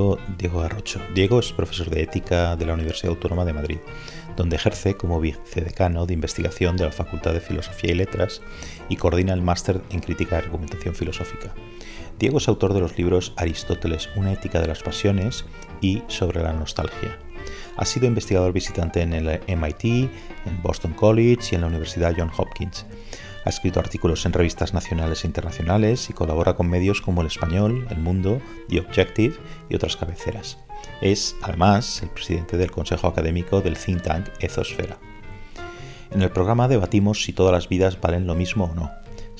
Conmigo Diego Garrocho. Diego es profesor de ética de la Universidad Autónoma de Madrid, donde ejerce como vicedecano de investigación de la Facultad de Filosofía y Letras y coordina el máster en crítica y argumentación filosófica. Diego es autor de los libros Aristóteles, una ética de las pasiones y Sobre la nostalgia. Ha sido investigador visitante en el MIT, en Boston College y en la Universidad Johns Hopkins. Ha escrito artículos en revistas nacionales e internacionales y colabora con medios como El Español, El Mundo, The Objective y otras cabeceras. Es, además, el presidente del Consejo Académico del think tank Ezosfera. En el programa debatimos si todas las vidas valen lo mismo o no,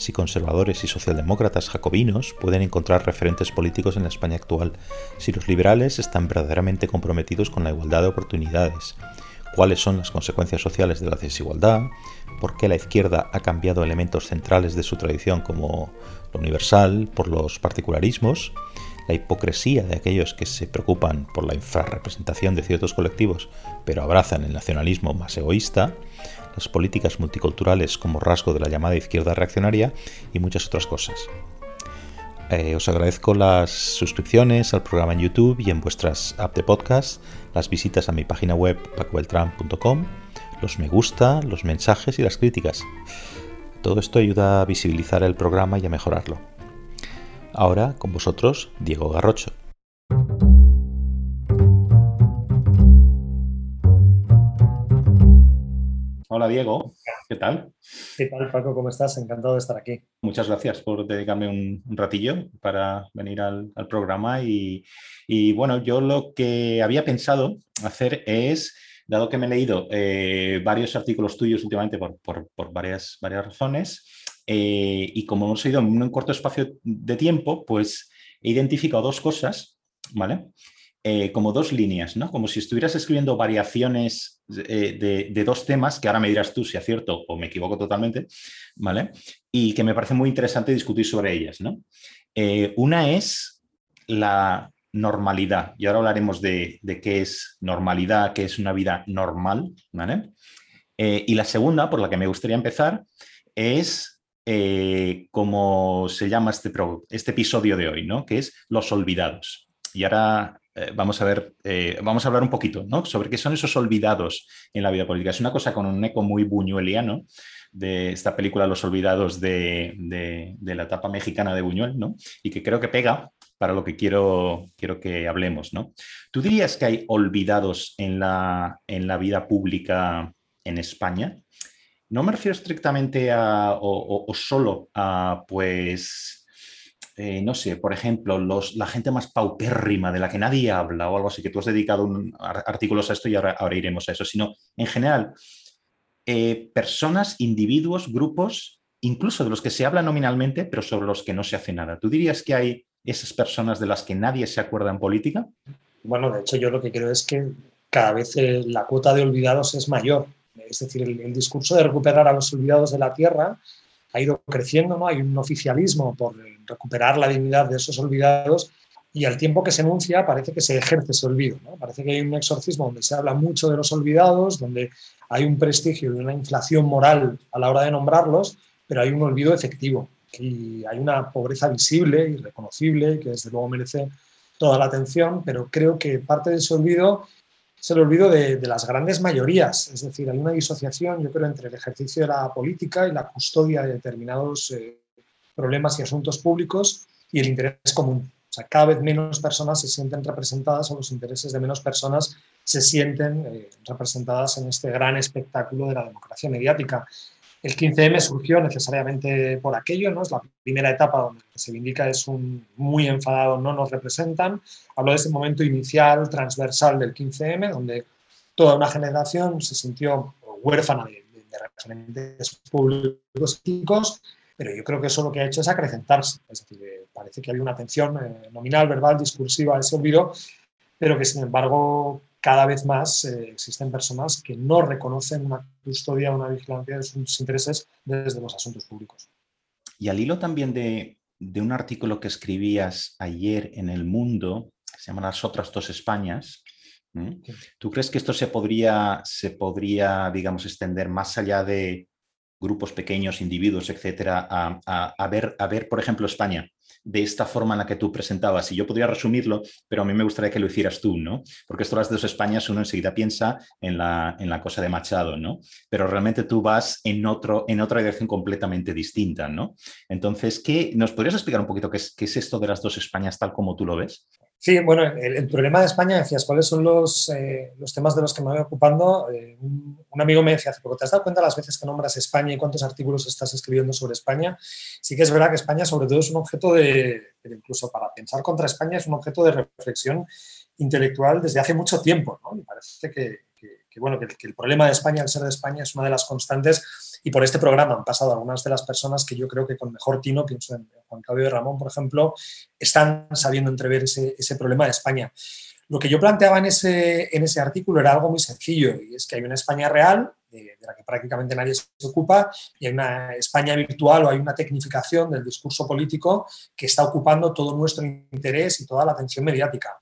si conservadores y socialdemócratas jacobinos pueden encontrar referentes políticos en la España actual, si los liberales están verdaderamente comprometidos con la igualdad de oportunidades, cuáles son las consecuencias sociales de la desigualdad, por qué la izquierda ha cambiado elementos centrales de su tradición como lo universal por los particularismos, la hipocresía de aquellos que se preocupan por la infrarrepresentación de ciertos colectivos pero abrazan el nacionalismo más egoísta, las políticas multiculturales como rasgo de la llamada izquierda reaccionaria y muchas otras cosas. Eh, os agradezco las suscripciones al programa en YouTube y en vuestras apps de podcast, las visitas a mi página web pacobeltran.com, los me gusta, los mensajes y las críticas. Todo esto ayuda a visibilizar el programa y a mejorarlo. Ahora, con vosotros, Diego Garrocho. Hola Diego, ¿qué tal? ¿Qué tal Paco? ¿Cómo estás? Encantado de estar aquí. Muchas gracias por dedicarme un, ratillo para venir al, programa y, bueno, yo lo que había pensado hacer es, dado que me he leído eh, varios artículos tuyos últimamente por, varias, razones eh, y como hemos ido en un corto espacio de tiempo, pues he identificado dos cosas, ¿vale? Eh, como dos líneas, ¿no? Como si estuvieras escribiendo variaciones de, dos temas, que ahora me dirás tú si acierto o me equivoco totalmente, ¿vale? Y que me parece muy interesante discutir sobre ellas, una es la normalidad, y ahora hablaremos de, qué es normalidad, qué es una vida normal, ¿vale? y la segunda, por la que me gustaría empezar, es cómo se llama este, este episodio de hoy, ¿no? Que es los olvidados. Y ahora eh, vamos a ver, eh, vamos a hablar un poquito ¿no? sobre qué son esos olvidados en la vida política. Es una cosa con un eco muy buñueliano de esta película Los Olvidados de, la etapa mexicana de Buñuel, ¿no? y que creo que pega para lo que quiero, quiero que hablemos. ¿no? ¿Tú dirías que hay olvidados en la, en la vida pública en España? No me refiero estrictamente a, o solo a, pues, eh, no sé, por ejemplo, los, la gente más paupérrima de la que nadie habla o algo así, que tú has dedicado un, artículos a esto y ahora, iremos a eso, sino en general, eh, personas, individuos, grupos, incluso de los que se habla nominalmente, pero sobre los que no se hace nada. ¿Tú dirías que hay esas personas de las que nadie se acuerda en política? Bueno, de hecho yo lo que creo es que cada vez eh, la cuota de olvidados es mayor. Es decir, el discurso de recuperar a los olvidados de la tierra ha ido creciendo, ¿no? Hay un oficialismo por recuperar la dignidad de esos olvidados y al tiempo que se enuncia parece que se ejerce ese olvido. Parece que hay un exorcismo donde se habla mucho de los olvidados, donde hay un prestigio y una inflación moral a la hora de nombrarlos, pero hay un olvido efectivo y hay una pobreza visible y reconocible que desde luego merece toda la atención, pero creo que parte de ese olvido es el olvido de, las grandes mayorías. Es decir, hay una disociación, yo creo, entre el ejercicio de la política y la custodia de determinados eh, problemas y asuntos públicos y el interés común. O sea, cada vez menos personas se sienten representadas o los intereses de menos personas se sienten eh, representadas en este gran espectáculo de la democracia mediática. El 15M surgió necesariamente por aquello, ¿no? Es la primera etapa donde se indica es un muy enfadado, no nos representan. Hablo de ese momento inicial, transversal del 15M, donde toda una generación se sintió huérfana de, referentes públicos pero yo creo que eso lo que ha hecho es acrecentarse. Es decir, eh, parece que había una atención eh, nominal, verbal, discursiva a ese olvido, pero que sin embargo cada vez más eh, existen personas que no reconocen una custodia, una vigilancia de sus intereses desde los asuntos públicos. Y al hilo también de, un artículo que escribías ayer en El Mundo, se llama Las otras dos Españas, ¿tú crees que esto se podría, se podría, digamos, extender más allá de grupos pequeños, individuos, etcétera, a, ver, a ver, por ejemplo, España de esta forma en la que tú presentabas. Y yo podría resumirlo, pero a mí me gustaría que lo hicieras tú, ¿no? Porque esto las dos Españas uno enseguida piensa en la, en la cosa de Machado, ¿no? Pero realmente tú vas en, otro, en otra dirección completamente distinta, ¿no? Entonces, ¿qué, ¿nos podrías explicar un poquito qué es, qué es esto de las dos Españas tal como tú lo ves? Sí, bueno, el, problema de España, decías, ¿cuáles son los, eh, los temas de los que me voy ocupando? Eh, un, amigo me decía hace poco, ¿te has dado cuenta las veces que nombras España y cuántos artículos estás escribiendo sobre España? Sí que es verdad que España sobre todo es un objeto de, incluso para pensar contra España, es un objeto de reflexión intelectual desde hace mucho tiempo, ¿no? Y parece que, bueno, que, el problema de España, al ser de España, es una de las constantes y por este programa han pasado algunas de las personas que yo creo que con mejor tino, pienso en Juan Claudio de Ramón, por ejemplo, están sabiendo entrever ese, problema de España. Lo que yo planteaba en ese, artículo era algo muy sencillo, y es que hay una España real, de, la que prácticamente nadie se ocupa, y hay una España virtual o hay una tecnificación del discurso político que está ocupando todo nuestro interés y toda la atención mediática.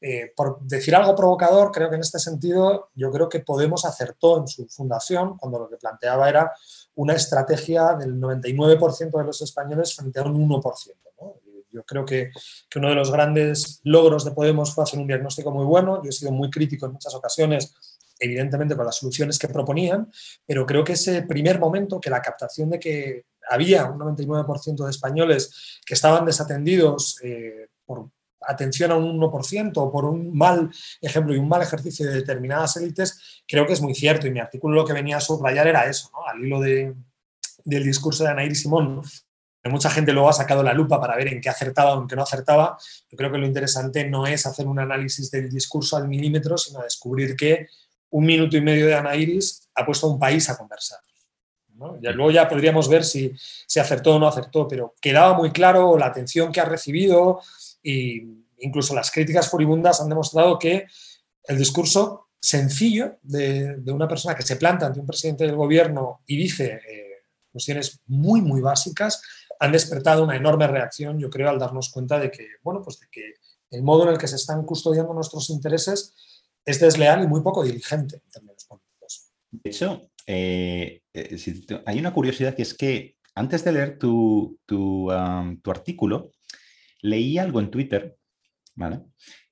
Eh, por decir algo provocador, creo que en este sentido yo creo que Podemos acertó en su fundación cuando lo que planteaba era una estrategia del 99% de los españoles frente a un 1%. Yo creo que, que, uno de los grandes logros de Podemos fue hacer un diagnóstico muy bueno. Yo he sido muy crítico en muchas ocasiones, evidentemente con las soluciones que proponían, pero creo que ese primer momento, que la captación de que había un 99% de españoles que estaban desatendidos eh, por atención a un 1% o por un mal ejemplo y un mal ejercicio de determinadas élites, creo que es muy cierto. Y mi artículo lo que venía a subrayar era eso, al hilo de, del discurso de Anaír Simón. Mucha gente luego ha sacado la lupa para ver en qué acertaba o en qué no acertaba. Yo creo que lo interesante no es hacer un análisis del discurso al milímetro, sino descubrir que un minuto y medio de Anairis ha puesto a un país a conversar. Luego ya podríamos ver si se acertó o no acertó, pero quedaba muy claro la atención que ha recibido, y incluso las críticas furibundas han demostrado que el discurso sencillo de, una persona que se planta ante un presidente del gobierno y dice eh, cuestiones muy, muy básicas, han despertado una enorme reacción, yo creo, al darnos cuenta de que, bueno, pues de que el modo en el que se están custodiando nuestros intereses es desleal y muy poco diligente en términos políticos. De hecho, eh, eh, hay una curiosidad que es que antes de leer tu, tu artículo, leí algo en Twitter, ¿vale?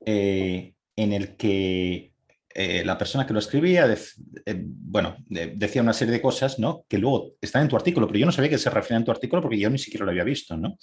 Eh, en el que eh, la persona que lo escribía, eh, bueno, decía una serie de cosas, ¿no? Que luego están en tu artículo, pero yo no sabía que se refería en tu artículo porque yo ni siquiera lo había visto, ¿no?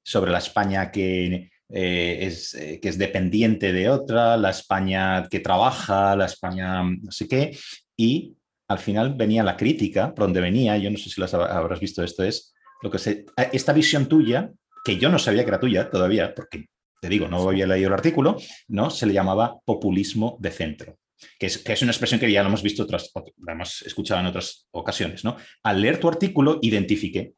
sobre la España que, es, que es dependiente de otra, la España que trabaja, la España no sé qué, y al final venía la crítica, por donde venía, yo no sé si las habrás visto esto, es lo que esta visión tuya que yo no sabía que era tuya todavía, porque te digo, no había leído el artículo, ¿no? Se le llamaba populismo de centro. Que es, que es, una expresión que ya lo hemos visto, otras, hemos escuchado en otras ocasiones, ¿no? Al leer tu artículo, identifiqué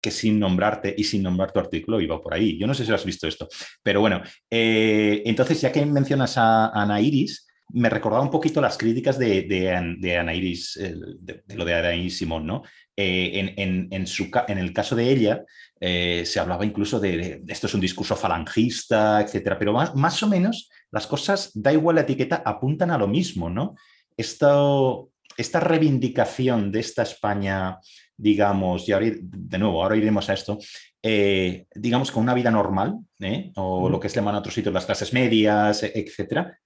que sin nombrarte y sin nombrar tu artículo iba por ahí. Yo no sé si has visto esto, pero bueno, eh, entonces ya que mencionas a, Ana Iris, me recordaba un poquito las críticas de, Ana Iris, de, lo de Ana Iris Simón, ¿no? Eh, en, su, en el caso de ella, eh, se hablaba incluso de, esto es un discurso falangista, etcétera, pero más, más, o menos las cosas, da igual la etiqueta, apuntan a lo mismo, ¿no? Esto, esta reivindicación de esta España, digamos, y ahora, de nuevo, ahora iremos a esto, eh, digamos, con una vida normal, o lo que es llaman a otros sitios las clases medias, etcétera,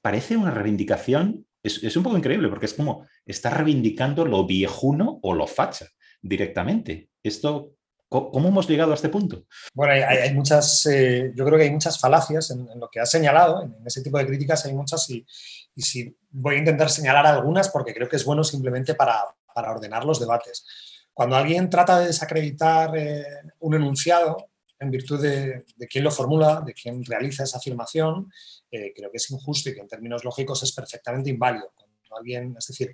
parece una reivindicación es, un poco increíble porque es como está reivindicando lo viejuno o lo facha directamente. Esto, ¿Cómo hemos llegado a este punto? Bueno, hay, muchas, eh, yo creo que hay muchas falacias en, lo que has señalado, en, ese tipo de críticas hay muchas y, y voy a intentar señalar algunas porque creo que es bueno simplemente para, ordenar los debates. Cuando alguien trata de desacreditar eh, un enunciado en virtud de, de quién lo formula, de quién realiza esa afirmación, creo que es injusto y que en términos lógicos es perfectamente inválido. Cuando alguien, es decir,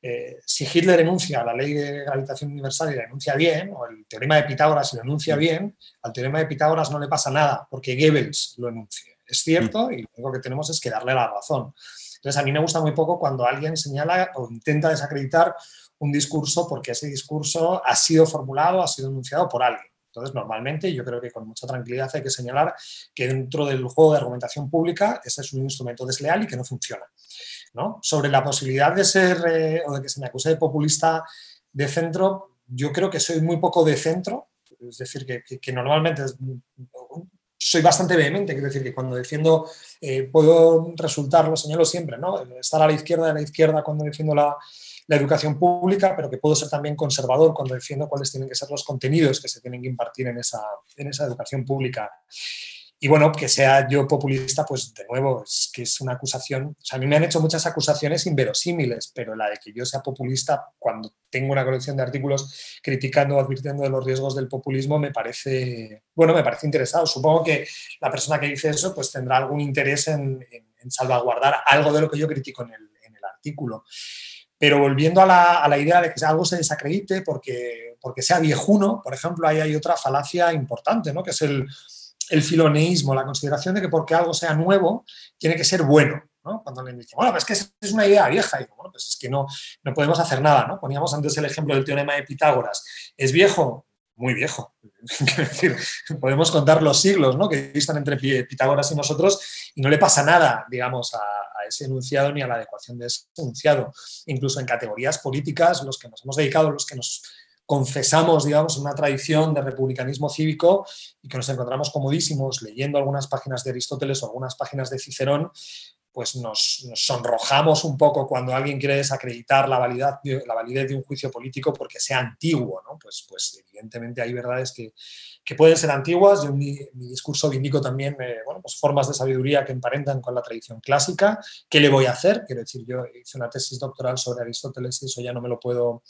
eh, si Hitler enuncia la ley de gravitación universal y la enuncia bien, o el teorema de Pitágoras y lo enuncia bien, al teorema de Pitágoras no le pasa nada porque Goebbels lo enuncie. Es cierto y lo único que tenemos es que darle la razón. Entonces, a mí me gusta muy poco cuando alguien señala o intenta desacreditar un discurso porque ese discurso ha sido formulado, ha sido enunciado por alguien. Entonces, normalmente, yo creo que con mucha tranquilidad hay que señalar que dentro del juego de argumentación pública ese es un instrumento desleal y que no funciona. ¿no? Sobre la posibilidad de ser eh, o de que se me acuse de populista de centro, yo creo que soy muy poco de centro. Es decir, que, normalmente soy bastante vehemente, quiero decir que cuando defiendo eh, puedo resultar, lo señalo siempre, ¿no? estar a la izquierda de la izquierda cuando defiendo la, la educación pública, pero que puedo ser también conservador cuando defiendo cuáles tienen que ser los contenidos que se tienen que impartir en esa, en esa educación pública. Y bueno, que sea yo populista, pues de nuevo, es que es una acusación, o sea, a mí me han hecho muchas acusaciones inverosímiles, pero la de que yo sea populista cuando tengo una colección de artículos criticando o advirtiendo de los riesgos del populismo me parece, bueno, me parece interesado. Supongo que la persona que dice eso pues tendrá algún interés en, en, salvaguardar algo de lo que yo critico en el, en el artículo. Pero volviendo a la, a la, idea de que algo se desacredite porque, porque sea viejuno, por ejemplo, ahí hay otra falacia importante, ¿no? que es el, el filoneísmo, la consideración de que porque algo sea nuevo, tiene que ser bueno. ¿no? Cuando le dicen, bueno, pues es que es una idea vieja, y bueno, pues es que no, no podemos hacer nada. ¿no? Poníamos antes el ejemplo del teorema de Pitágoras. ¿Es viejo? Muy viejo. podemos contar los siglos ¿no? que distan entre Pitágoras y nosotros y no le pasa nada, digamos, a, ese enunciado ni a la adecuación de ese enunciado. Incluso en categorías políticas, los que nos hemos dedicado, los que nos confesamos, digamos, una tradición de republicanismo cívico y que nos encontramos comodísimos leyendo algunas páginas de Aristóteles o algunas páginas de Cicerón, pues nos, sonrojamos un poco cuando alguien quiere desacreditar la, validez, la validez de un juicio político porque sea antiguo, ¿no? Pues, pues evidentemente hay verdades que, que pueden ser antiguas. Yo en mi, discurso vindico también eh, bueno, pues formas de sabiduría que emparentan con la tradición clásica. ¿Qué le voy a hacer? Quiero decir, yo hice una tesis doctoral sobre Aristóteles y eso ya no me lo puedo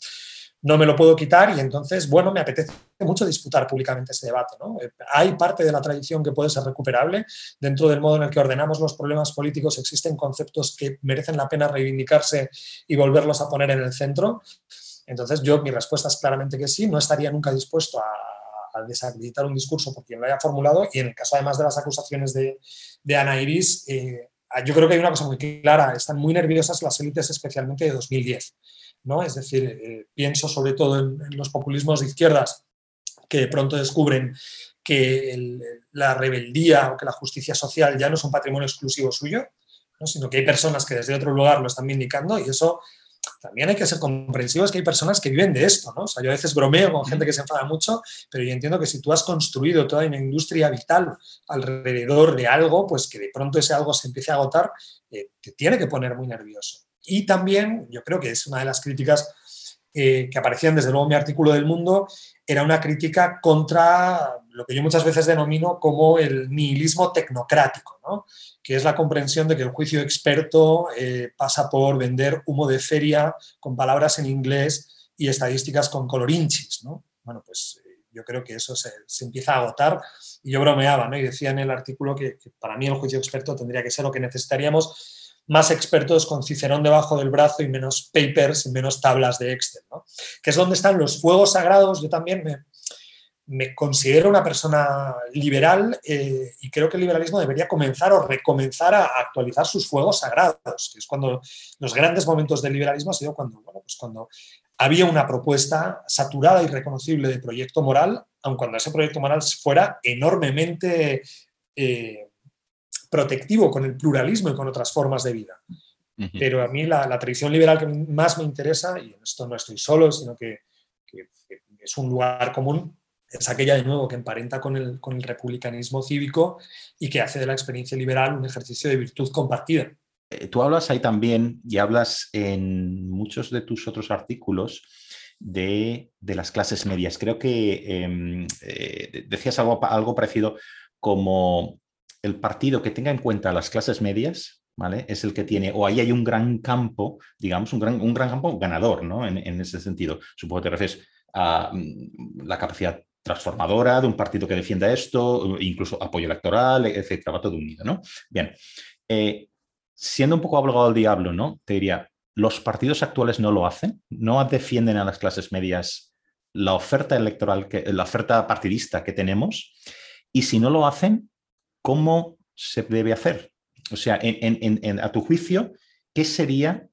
no me lo puedo quitar y entonces, bueno, me apetece mucho disputar públicamente ese debate. Eh, hay parte de la tradición que puede ser recuperable. Dentro del modo en el que ordenamos los problemas políticos existen conceptos que merecen la pena reivindicarse y volverlos a poner en el centro. Entonces, yo, mi respuesta es claramente que sí. No estaría nunca dispuesto a, desacreditar un discurso por quien lo haya formulado y en el caso además de las acusaciones de, de Ana Iris, eh, yo creo que hay una cosa muy clara. Están muy nerviosas las élites, especialmente de 2010 ¿no? Es decir, eh, pienso sobre todo en, los populismos de izquierdas que de pronto descubren que la rebeldía o que la justicia social ya no es un patrimonio exclusivo suyo, sino que hay personas que desde otro lugar lo están vindicando y eso también hay que ser comprensivos que hay personas que viven de esto, ¿no? Yo a veces bromeo con gente que se enfada mucho, pero yo entiendo que si tú has construido toda una industria vital alrededor de algo, pues que de pronto ese algo se empiece a agotar, eh, te tiene que poner muy nervioso. Y también, yo creo que es una de las críticas eh, que aparecían desde luego en mi artículo del Mundo, era una crítica contra lo que yo muchas veces denomino como el nihilismo tecnocrático, ¿no? que es la comprensión de que el juicio experto eh, pasa por vender humo de feria con palabras en inglés y estadísticas con colorinchis. ¿no? Bueno, pues eh, yo creo que eso se, empieza a agotar y yo bromeaba ¿no? y decía en el artículo que para mí el juicio experto tendría que ser lo que necesitaríamos más expertos con Cicerón debajo del brazo y menos papers y menos tablas de Excel, ¿no? que es donde están los fuegos sagrados. Yo también me, me considero una persona liberal eh, y creo que el liberalismo debería comenzar o recomenzar a actualizar sus fuegos sagrados, que es cuando los grandes momentos del liberalismo ha sido cuando, bueno, pues cuando había una propuesta saturada y reconocible de proyecto moral, aun cuando ese proyecto moral fuera enormemente... Eh, protectivo con el pluralismo y con otras formas de vida. Pero a mí la, tradición liberal que más me interesa, y en esto no estoy solo, sino que, es un lugar común, es aquella de nuevo que emparenta con el, con el republicanismo cívico y que hace de la experiencia liberal un ejercicio de virtud compartida. Eh, tú hablas ahí también y hablas en muchos de tus otros artículos de, de las clases medias. Creo que em, eh, decías algo, algo parecido como el partido que tenga en cuenta las clases medias, ¿vale? Es el que tiene, o ahí hay un gran campo, digamos, un gran, un gran campo ganador, ¿no? En, ese sentido. Supongo que te refieres a mm, la capacidad transformadora de un partido que defienda esto, incluso apoyo electoral, etcétera, va todo unido, ¿no? Bien. Eh, siendo un poco abogado del diablo, ¿no? Te diría, los partidos actuales no lo hacen, no defienden a las clases medias la oferta electoral, que, la oferta partidista que tenemos, y si no lo hacen, ¿cómo se debe hacer? O sea, a tu juicio, ¿qué sería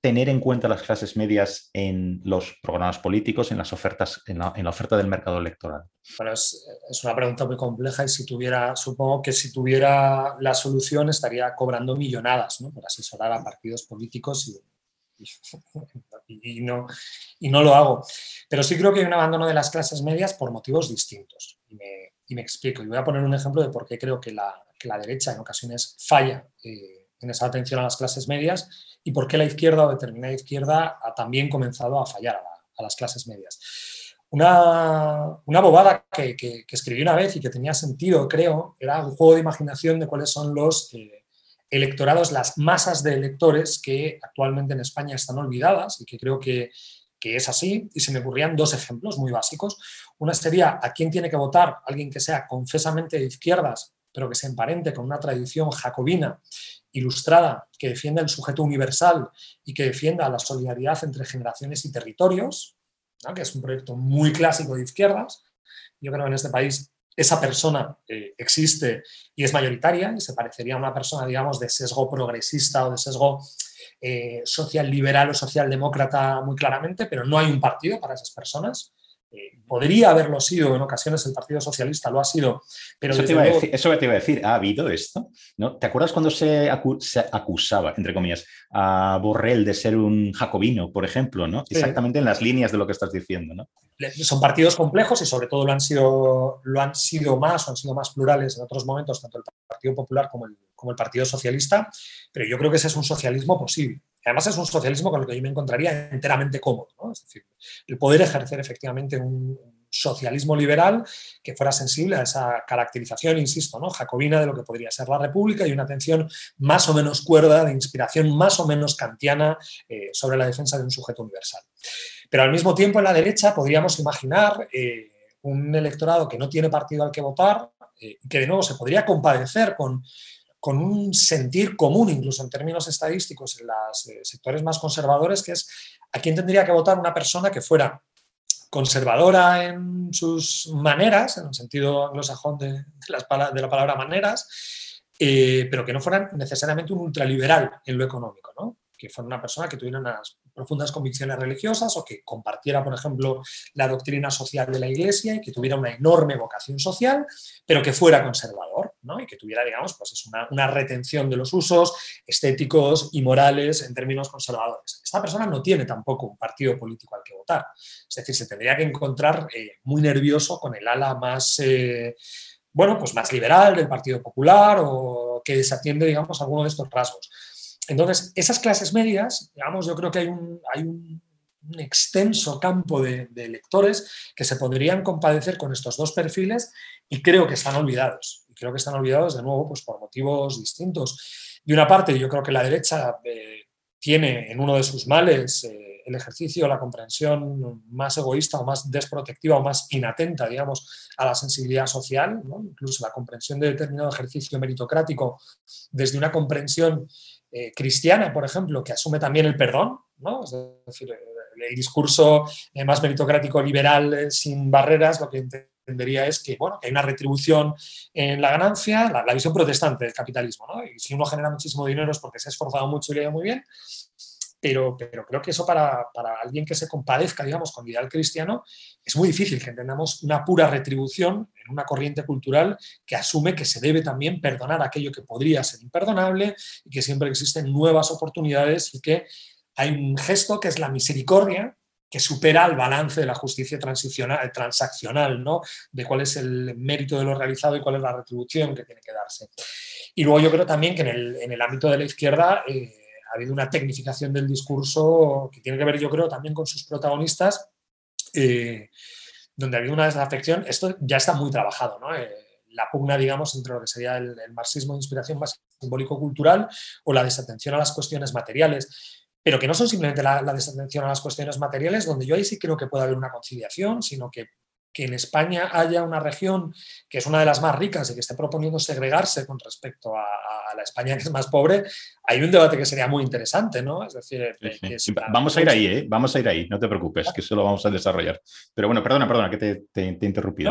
tener en cuenta las clases medias en los programas políticos, en las ofertas, en la, oferta del mercado electoral? Bueno, es, una pregunta muy compleja y si tuviera, supongo que si tuviera la solución estaría cobrando millonadas ¿no? por asesorar a partidos políticos y, no, lo hago. Pero sí creo que hay un abandono de las clases medias por motivos distintos. Explico. Y voy a poner un ejemplo de por qué creo que la, derecha en ocasiones falla eh, en esa atención a las clases medias y por qué la izquierda o determinada izquierda ha también comenzado a fallar a, las clases medias. Una, bobada que, escribí una vez y que tenía sentido, creo, era un juego de imaginación de cuáles son los eh, electorados, las masas de electores que actualmente en España están olvidadas y que creo que, es así. Y se me ocurrían dos ejemplos muy básicos. Una sería a quién tiene que votar alguien que sea confesamente de izquierdas, pero que se emparente con una tradición jacobina ilustrada que defienda el sujeto universal y que defienda la solidaridad entre generaciones y territorios, que es un proyecto muy clásico de izquierdas. Yo creo que en este país esa persona eh, existe y es mayoritaria y se parecería a una persona, digamos, de sesgo progresista o de sesgo eh, social liberal o socialdemócrata muy claramente, pero no hay un partido para esas personas. Eh, podría haberlo sido en ocasiones, el Partido Socialista lo ha sido, pero... Eso, te iba, a decir, eso te iba a decir, ¿ha habido esto? ¿No? ¿Te acuerdas cuando se, acusaba, entre comillas, a Borrell de ser un jacobino, por ejemplo? ¿no? Exactamente en las líneas de lo que estás diciendo. ¿no? Son partidos complejos y sobre todo lo han, sido, lo han sido más o han sido más plurales en otros momentos, tanto el Partido Popular como el, como el Partido Socialista, pero yo creo que ese es un socialismo posible. Además es un socialismo con el que yo me encontraría enteramente cómodo. Es decir, el poder ejercer efectivamente un socialismo liberal que fuera sensible a esa caracterización, insisto, ¿no? jacobina de lo que podría ser la República y una atención más o menos cuerda, de inspiración más o menos kantiana eh, sobre la defensa de un sujeto universal. Pero al mismo tiempo en la derecha podríamos imaginar eh, un electorado que no tiene partido al que votar eh, que de nuevo se podría compadecer con con un sentir común, incluso en términos estadísticos, en los eh, sectores más conservadores, que es a quién tendría que votar una persona que fuera conservadora en sus maneras, en el sentido anglosajón de, la palabra maneras, eh, pero que no fuera necesariamente un ultraliberal en lo económico, ¿no? que fuera una persona que tuviera unas profundas convicciones religiosas o que compartiera, por ejemplo, la doctrina social de la Iglesia y que tuviera una enorme vocación social, pero que fuera conservador y que tuviera, digamos, pues es una, una, retención de los usos estéticos y morales en términos conservadores. Esta persona no tiene tampoco un partido político al que votar. Es decir, se tendría que encontrar eh, muy nervioso con el ala más... Eh, bueno, pues más liberal del Partido Popular o que desatiende, digamos, alguno de estos rasgos. Entonces, esas clases medias, digamos, yo creo que hay un, hay un, extenso campo de, de, lectores que se podrían compadecer con estos dos perfiles y creo que están olvidados. Creo que están olvidados de nuevo pues, por motivos distintos. De una parte, yo creo que la derecha eh, tiene en uno de sus males eh, el ejercicio, la comprensión más egoísta o más desprotectiva o más inatenta, digamos, a la sensibilidad social, incluso la comprensión de determinado ejercicio meritocrático desde una comprensión eh, cristiana, por ejemplo, que asume también el perdón, ¿no? es decir, el, discurso más meritocrático liberal sin barreras, lo que entendería es que, bueno, hay una retribución en la ganancia, la, visión protestante del capitalismo, ¿no? y si uno genera muchísimo dinero es porque se ha esforzado mucho y le ha ido muy bien, pero, creo que eso para, alguien que se compadezca, digamos, con el ideal cristiano, es muy difícil que entendamos una pura retribución en una corriente cultural que asume que se debe también perdonar aquello que podría ser imperdonable y que siempre existen nuevas oportunidades y que hay un gesto que es la misericordia, que supera el balance de la justicia transaccional, ¿no? de cuál es el mérito de lo realizado y cuál es la retribución que tiene que darse. Y luego yo creo también que en el, ámbito de la izquierda... Eh, ha habido una tecnificación del discurso que tiene que ver, yo creo, también con sus protagonistas, eh, donde ha habido una desafección. Esto ya está muy trabajado, ¿no? Eh, la pugna, digamos, entre lo que sería el, marxismo de inspiración más simbólico-cultural o la desatención a las cuestiones materiales pero que no son simplemente la, la, desatención a las cuestiones materiales, donde yo ahí sí creo que puede haber una conciliación, sino que que en España haya una región que es una de las más ricas y que esté proponiendo segregarse con respecto a, la España que es más pobre, hay un debate que sería muy interesante, ¿no? Es decir, vamos a ir ahí, ¿eh? Vamos a ir ahí, no te preocupes, que eso lo vamos a desarrollar. Pero bueno, perdona, perdona, que te, te, he interrumpido.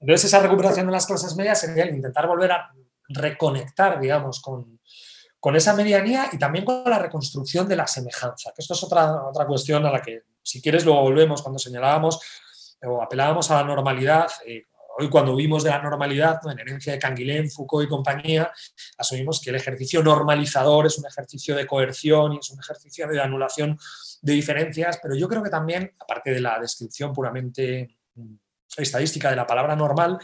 Entonces, esa recuperación de las clases medias sería el intentar volver a reconectar, digamos, con, con esa medianía y también con la reconstrucción de la semejanza, que esto es otra, otra cuestión a la que, si quieres, luego volvemos cuando señalábamos o apelábamos a la normalidad, eh, hoy cuando huimos de la normalidad, en herencia de Canguilhem, Foucault y compañía, asumimos que el ejercicio normalizador es un ejercicio de coerción y es un ejercicio de anulación de diferencias, pero yo creo que también, aparte de la descripción puramente mm, estadística de la palabra normal,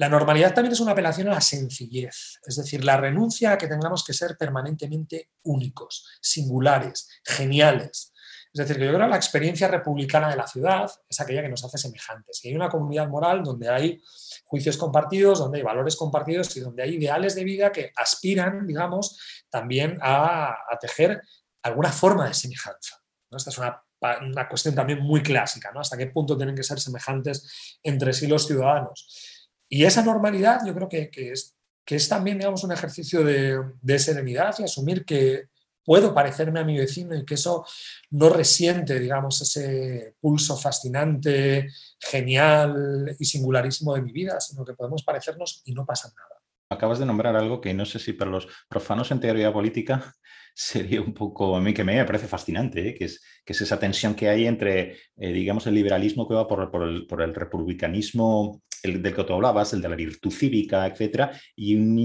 la normalidad también es una apelación a la sencillez, es decir, la renuncia a que tengamos que ser permanentemente únicos, singulares, geniales. Es decir, que yo creo que la experiencia republicana de la ciudad es aquella que nos hace semejantes, que hay una comunidad moral donde hay juicios compartidos, donde hay valores compartidos y donde hay ideales de vida que aspiran, digamos, también a, tejer alguna forma de semejanza. Esta es una, una, cuestión también muy clásica, ¿no? Hasta qué punto tienen que ser semejantes entre sí los ciudadanos. Y esa normalidad yo creo que, es, que es también digamos, un ejercicio de, serenidad y asumir que puedo parecerme a mi vecino y que eso no resiente, digamos, ese pulso fascinante, genial y singularísimo de mi vida, sino que podemos parecernos y no pasa nada. Acabas de nombrar algo que no sé si para los profanos en teoría política sería un poco, a mí que me parece fascinante, ¿eh? que, es, que es esa tensión que hay entre, eh, digamos, el liberalismo que va por, el, por el republicanismo el del que tú hablabas, el de la virtud cívica, etcétera, y un,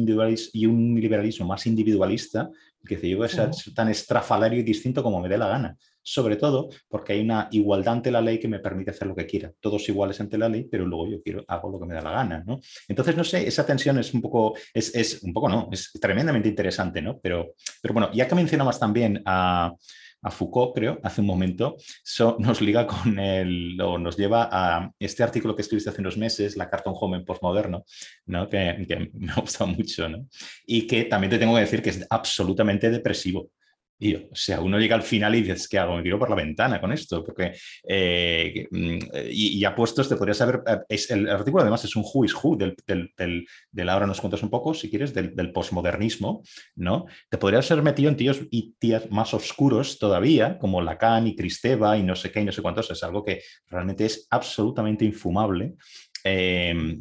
y un liberalismo más individualista, que se lleva a ser tan estrafalario y distinto como me dé la gana. Sobre todo porque hay una igualdad ante la ley que me permite hacer lo que quiera. Todos iguales ante la ley, pero luego yo quiero, hago lo que me da la gana. ¿no? Entonces, no sé, esa tensión es un poco, es, es un poco, no, es tremendamente interesante, ¿no? Pero, pero bueno, ya que mencionabas también a a Foucault, creo, hace un momento, nos liga con el, o nos lleva a este artículo que escribiste hace unos meses, La carta a postmoderno, ¿no? que, que me ha gustado mucho, ¿no? y que también te tengo que decir que es absolutamente depresivo. Y, o sea, uno llega al final y dices, ¿qué hago? Me tiro por la ventana con esto, porque, eh, mm, y, ya puestos, te podrías saber, eh, es, el artículo además es un who is who del, del, ahora nos cuentas un poco, si quieres, del, del posmodernismo, ¿no? Te podrías ser metido en tíos y tías más oscuros todavía, como Lacan y Cristeva y no sé qué y no sé cuántos, es algo que realmente es absolutamente infumable. Eh,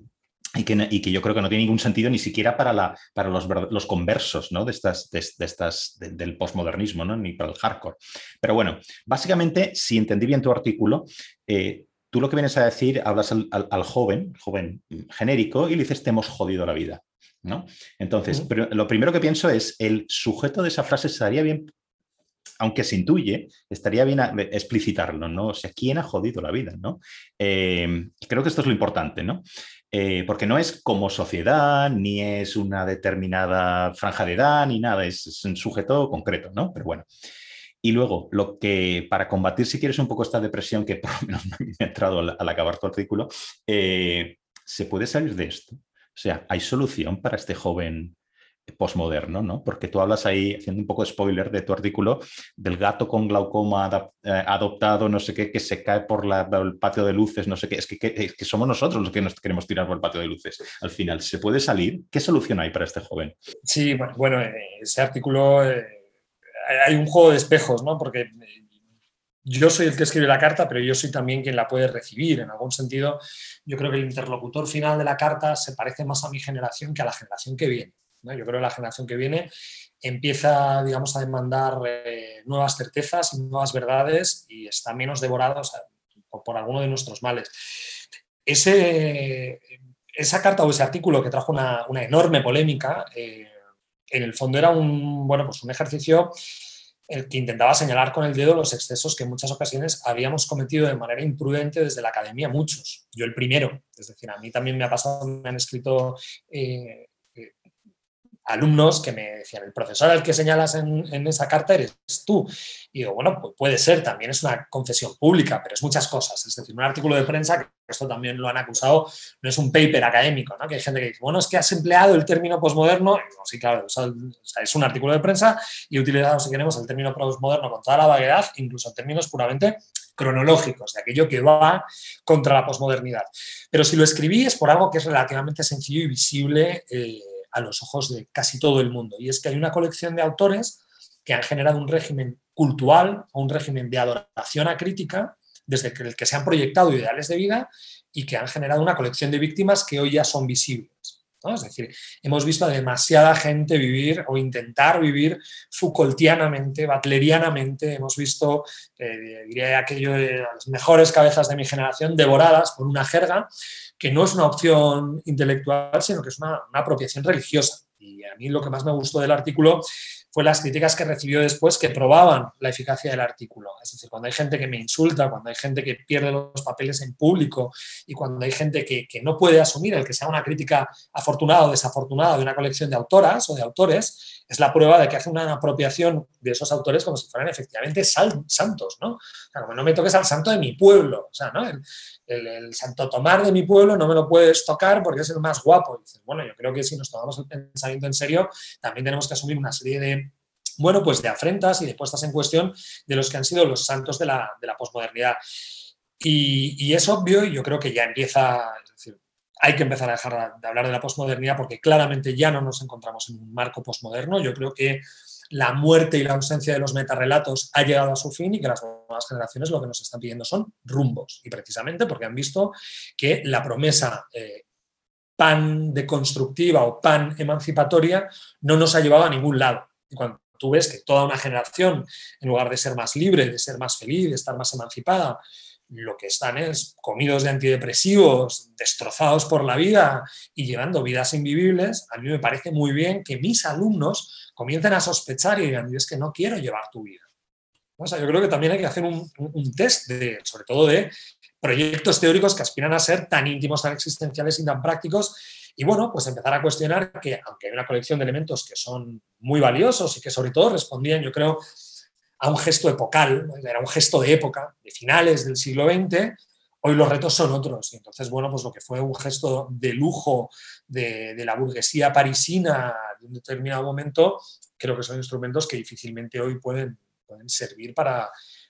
y que, yo creo que no tiene ningún sentido ni siquiera para, la, para los, los, conversos ¿no? de estas, de, estas, del posmodernismo, ¿no? ni para el hardcore. Pero bueno, básicamente, si entendí bien tu artículo, eh, tú lo que vienes a decir, hablas al, joven, joven genérico, y le dices, te hemos jodido la vida. ¿no? Entonces, lo primero que pienso es, el sujeto de esa frase estaría bien aunque se intuye, estaría bien explicitarlo, ¿no? O sea, ¿quién ha jodido la vida, ¿no? Eh, creo que esto es lo importante, ¿no? Eh, porque no es como sociedad, ni es una determinada franja de edad, ni nada, es, un sujeto concreto, ¿no? Pero bueno. Y luego, lo que para combatir, si quieres, un poco esta depresión que por lo menos me ha entrado al, acabar tu artículo, eh, ¿se puede salir de esto? O sea, ¿hay solución para este joven posmoderno, ¿no? Porque tú hablas ahí, haciendo un poco de spoiler de tu artículo, del gato con glaucoma eh, adoptado, no sé qué, que se cae por el patio de luces, no sé qué. Es que, somos nosotros los que nos queremos tirar por el patio de luces. Al final, ¿se puede salir? ¿Qué solución hay para este joven? Sí, bueno, eh, ese artículo eh, hay un juego de espejos, ¿no? Porque yo soy el que escribe la carta, pero yo soy también quien la puede recibir. En algún sentido, yo creo que el interlocutor final de la carta se parece más a mi generación que a la generación que viene. Yo creo que la generación que viene empieza, digamos, a demandar eh, nuevas certezas, nuevas verdades y está menos devorado por, alguno de nuestros males. Ese, esa carta o ese artículo que trajo una, enorme polémica, eh, en el fondo era un, bueno, pues un ejercicio el que intentaba señalar con el dedo los excesos que en muchas ocasiones habíamos cometido de manera imprudente desde la academia, muchos. Yo el primero, es decir, a mí también me ha pasado, me han escrito eh, alumnos que me decían, el profesor al que señalas en, esa carta eres tú. Y digo, bueno, pues puede ser, también es una confesión pública, pero es muchas cosas. Es decir, un artículo de prensa, que esto también lo han acusado, no es un paper académico, ¿no? que hay gente que dice, bueno, es que has empleado el término posmoderno. sí, claro, es un artículo de prensa y utilizamos, si queremos, el término posmoderno con toda la vaguedad, incluso en términos puramente cronológicos, de aquello que va contra la posmodernidad. Pero si lo escribí es por algo que es relativamente sencillo y visible. Eh, a los ojos de casi todo el mundo. Y es que hay una colección de autores que han generado un régimen cultural o un régimen de adoración a crítica desde el que se han proyectado ideales de vida y que han generado una colección de víctimas que hoy ya son visibles. Es decir, hemos visto a demasiada gente vivir o intentar vivir Foucaultianamente, batlerianamente. Hemos visto, eh, diría aquello de las mejores cabezas de mi generación devoradas por una jerga que no es una opción intelectual, sino que es una, apropiación religiosa. Y a mí lo que más me gustó del artículo fue las críticas que recibió después que probaban la eficacia del artículo. Es decir, cuando hay gente que me insulta, cuando hay gente que pierde los papeles en público y cuando hay gente que, no puede asumir el que sea una crítica afortunada o desafortunada de una colección de autoras o de autores, es la prueba de que hace una apropiación de esos autores como si fueran efectivamente santos, ¿no? O no me toques al santo de mi pueblo, o sea, ¿no? El, Santo Tomar de mi pueblo no me lo puedes tocar porque es el más guapo. bueno, yo creo que si nos tomamos el pensamiento en serio, también tenemos que asumir una serie de, bueno, pues de afrentas y de puestas en cuestión de los que han sido los santos de la, de la posmodernidad. Y, es obvio, y yo creo que ya empieza, es decir, hay que empezar a dejar de hablar de la posmodernidad porque claramente ya no nos encontramos en un marco posmoderno. Yo creo que la muerte y la ausencia de los metarrelatos ha llegado a su fin y que las nuevas generaciones lo que nos están pidiendo son rumbos. Y precisamente porque han visto que la promesa eh, pan deconstructiva o pan emancipatoria no nos ha llevado a ningún lado. Y cuando tú ves que toda una generación, en lugar de ser más libre, de ser más feliz, de estar más emancipada, lo que están es comidos de antidepresivos, destrozados por la vida y llevando vidas invivibles, a mí me parece muy bien que mis alumnos comiencen a sospechar y digan, es que no quiero llevar tu vida. Yo creo que también hay que hacer un, test, de, sobre todo de proyectos teóricos que aspiran a ser tan íntimos, tan existenciales y tan prácticos. Y bueno, pues empezar a cuestionar que, aunque hay una colección de elementos que son muy valiosos y que sobre todo respondían, yo creo, a un gesto epocal, era un gesto de época, de finales del siglo XX, hoy los retos son otros. Y entonces, bueno, pues lo que fue un gesto de lujo de, la burguesía parisina de un determinado momento, creo que son instrumentos que difícilmente hoy pueden, pueden servir para,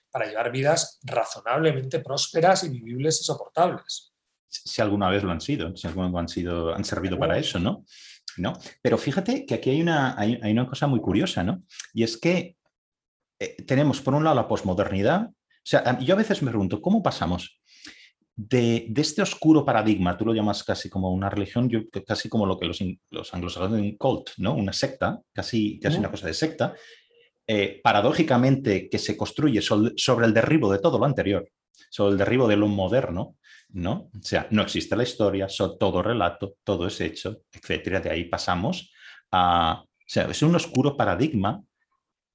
para llevar vidas razonablemente prósperas y vivibles y soportables. Si alguna vez lo han sido, si alguna vez han, sido, han servido para eso, ¿no? ¿no? Pero fíjate que aquí hay una, hay, hay una cosa muy curiosa, ¿no? Y es que eh, tenemos por un lado la posmodernidad. O sea, yo a veces me pregunto, ¿cómo pasamos de, este oscuro paradigma, tú lo llamas casi como una religión, yo casi como lo que los, los anglosajones un cult, ¿no? Una secta, casi, casi una cosa de secta, eh, paradójicamente que se construye sobre el derribo de todo lo anterior, sobre el derribo de lo moderno, ¿no? O sea, no existe la historia, son todo relato, todo es hecho, etcétera. De ahí pasamos a, o sea, es un oscuro paradigma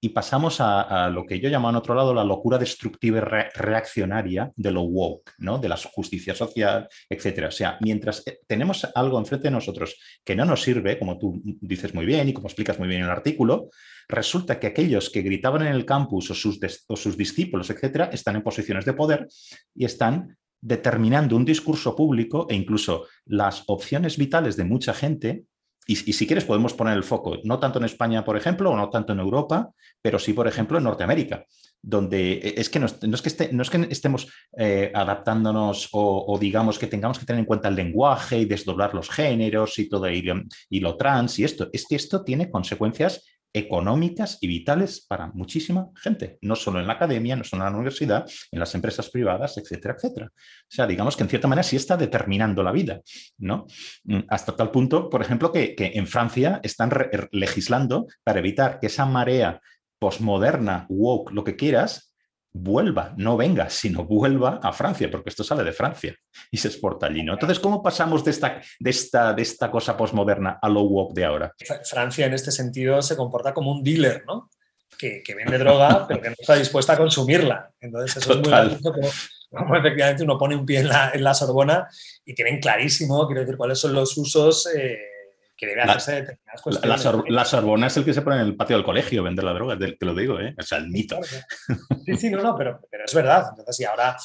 y pasamos a, lo que yo llamo en otro lado la locura destructiva y reaccionaria de lo woke, ¿no? de la justicia social, etc. O sea, mientras eh, tenemos algo enfrente de nosotros que no nos sirve, como tú dices muy bien y como explicas muy bien en el artículo, resulta que aquellos que gritaban en el campus o sus, o sus discípulos, etc., están en posiciones de poder y están determinando un discurso público e incluso las opciones vitales de mucha gente y, si quieres podemos poner el foco, no tanto en España, por ejemplo, o no tanto en Europa, pero sí, por ejemplo, en Norteamérica, donde eh, es que no, es, que, no es que estemos eh, adaptándonos o, digamos que tengamos que tener en cuenta el lenguaje y desdoblar los géneros y todo y lo trans y esto, es que esto tiene consecuencias económicas y vitales para muchísima gente, no solo en la academia, no solo en la universidad, en las empresas privadas, etcétera, etcétera. O sea, digamos que en cierta manera sí está determinando la vida, ¿no? Mm, hasta tal punto, por ejemplo, que, en Francia están legislando para evitar que esa marea postmoderna, woke, lo que quieras, vuelva, no venga, sino vuelva a Francia, porque esto sale de Francia y se exporta allí. ¿no? Entonces, ¿cómo pasamos de esta, de esta, de esta cosa posmoderna a lo woke de ahora? Francia en este sentido se comporta como un dealer, ¿no? Que, vende droga, pero que no está dispuesta a consumirla. Entonces, eso es muy valioso como, efectivamente uno pone un pie en la, en la Sorbona y tienen clarísimo, quiero decir, cuáles son los usos. Eh, que debe hacerse la, determinadas cuestiones. La, Sorbona es el que se pone en el patio del colegio, vender la droga, te lo digo, ¿eh? O sea, el mito. Sí, sí, no, no, pero, pero es verdad. Entonces, y ahora,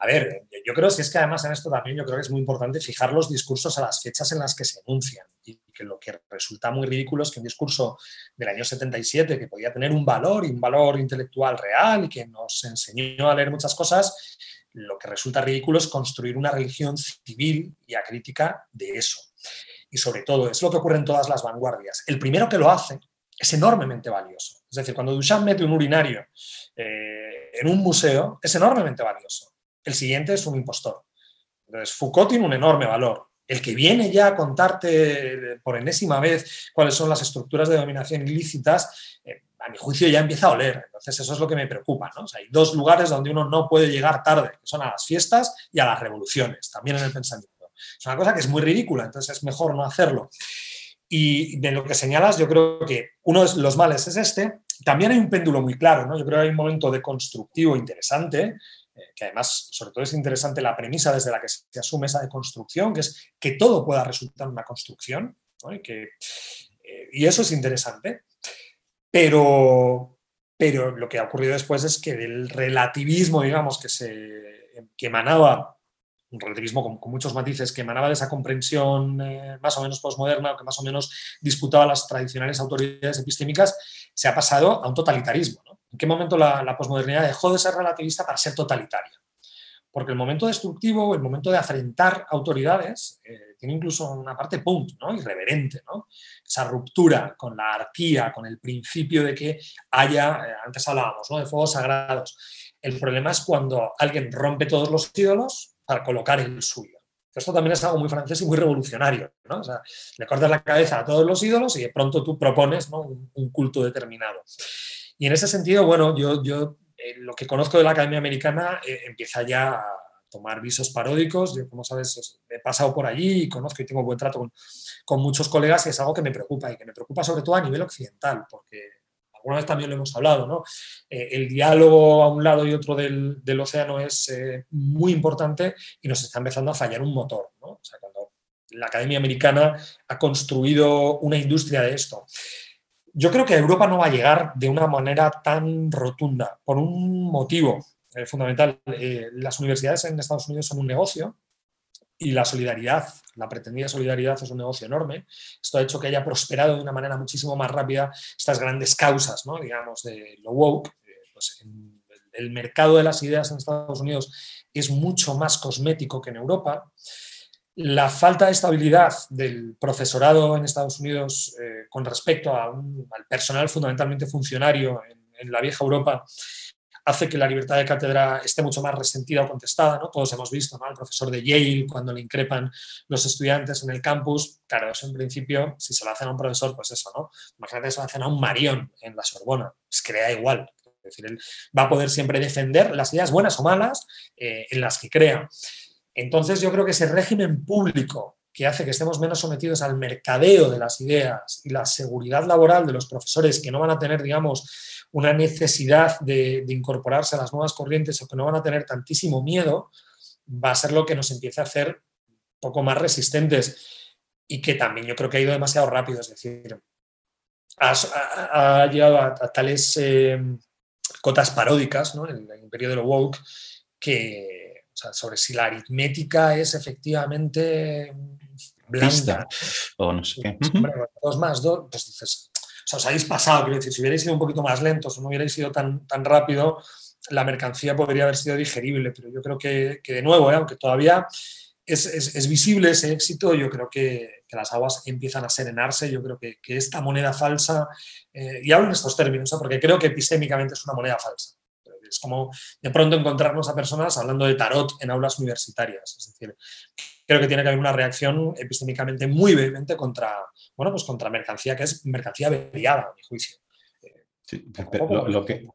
a ver, yo creo que es que además en esto también yo creo que es muy importante fijar los discursos a las fechas en las que se enuncian. Y que lo que resulta muy ridículo es que un discurso del año 77, que podía tener un valor y un valor intelectual real y que nos enseñó a leer muchas cosas, lo que resulta ridículo es construir una religión civil y acrítica de eso y sobre todo es lo que ocurre en todas las vanguardias. El primero que lo hace es enormemente valioso. Es decir, cuando Duchamp mete un urinario eh, en un museo, es enormemente valioso. El siguiente es un impostor. Entonces, Foucault tiene un enorme valor. el que viene ya a contarte por enésima vez cuáles son las estructuras de dominación ilícitas, eh, a mi juicio ya empieza a oler. Entonces eso es lo que me preocupa. ¿no? hay dos lugares donde uno no puede llegar tarde, que son a las fiestas y a las revoluciones, también en el pensamiento. Es una cosa que es muy ridícula, entonces es mejor no hacerlo. Y de lo que señalas, yo creo que uno de los males es este. También hay un péndulo muy claro, ¿no? Yo creo que hay un momento de constructivo interesante, eh, que además, sobre todo es interesante la premisa desde la que se asume esa deconstrucción, que es que todo pueda resultar una construcción, eh, y eso es interesante. Pero, pero lo que ha ocurrido después es que del relativismo, digamos, que, se, que emanaba, un relativismo con, muchos matices, que emanaba de esa comprensión eh, más o menos postmoderna, que más o menos disputaba las tradicionales autoridades epistémicas, se ha pasado a un totalitarismo. ¿En qué momento la, posmodernidad dejó de ser relativista para ser totalitaria? Porque el momento destructivo, el momento de afrentar autoridades, eh, tiene incluso una parte punk, irreverente. Esa ruptura con la arquía, con el principio de que haya, eh, antes hablábamos, ¿no? de fuegos sagrados. El problema es cuando alguien rompe todos los ídolos para colocar el suyo. Esto también es algo muy francés y muy revolucionario. ¿no? O sea, le cortas la cabeza a todos los ídolos y de pronto tú propones ¿no? un, culto determinado. Y en ese sentido, bueno, yo, yo eh, lo que conozco de la Academia Americana eh, empieza ya a tomar visos paródicos. Yo, como sabes, he pasado por allí y conozco y tengo buen trato con, muchos colegas y es algo que me preocupa y que me preocupa sobre todo a nivel occidental, porque alguna vez también lo hemos hablado, ¿no? Eh, el diálogo a un lado y otro del, océano es muy importante y nos está empezando a fallar un motor, ¿no? O sea, cuando la Academia Americana ha construido una industria de esto. Yo creo que Europa no va a llegar de una manera tan rotunda, por un motivo eh, fundamental. Eh, las universidades en Estados Unidos son un negocio y la solidaridad, la pretendida solidaridad es un negocio enorme. Esto ha hecho que haya prosperado de una manera muchísimo más rápida estas grandes causas, ¿no? digamos, de lo woke. Eh, pues el mercado de las ideas en Estados Unidos es mucho más cosmético que en Europa la falta de estabilidad del profesorado en Estados Unidos eh, con respecto al personal fundamentalmente funcionario en, la vieja Europa hace que la libertad de cátedra esté mucho más resentida o contestada. ¿no? Todos hemos visto ¿no? al profesor de Yale cuando le increpan los estudiantes en el campus. Claro, eso en principio, si se lo hacen a un profesor, pues eso, ¿no? Imagínate que se lo hacen a un marión en la Sorbona. Es que le da igual. Es decir, él va a poder siempre defender las ideas buenas o malas eh, en las que crea. Entonces yo creo que ese régimen público que hace que estemos menos sometidos al mercadeo de las ideas y la seguridad laboral de los profesores que no van a tener, digamos, una necesidad de, incorporarse a las nuevas corrientes o que no van a tener tantísimo miedo, va a ser lo que nos empiece a hacer un poco más resistentes y que también yo creo que ha ido demasiado rápido, es decir, ha, llegado a, tales eh, cotas paródicas ¿no? en el imperio de lo woke que sobre si la aritmética es efectivamente blanca. o no sé qué. dos más dos, pues dices, o sea, os habéis pasado, quiero decir, si hubierais sido un poquito más lentos o no hubierais sido tan, tan rápido, la mercancía podría haber sido digerible, pero yo creo que, de nuevo, ¿eh? aunque todavía es, visible ese éxito, yo creo que, las aguas empiezan a serenarse, yo creo que, esta moneda falsa, eh, y hablo en estos términos, ¿eh? porque creo que epistémicamente es una moneda falsa. Es como de pronto encontrarnos a personas hablando de tarot en aulas universitarias. Es decir, creo que tiene que haber una reacción epistémicamente muy vehemente contra, bueno, pues contra mercancía que es mercancía averiada, a mi juicio. Sí, pero lo, que,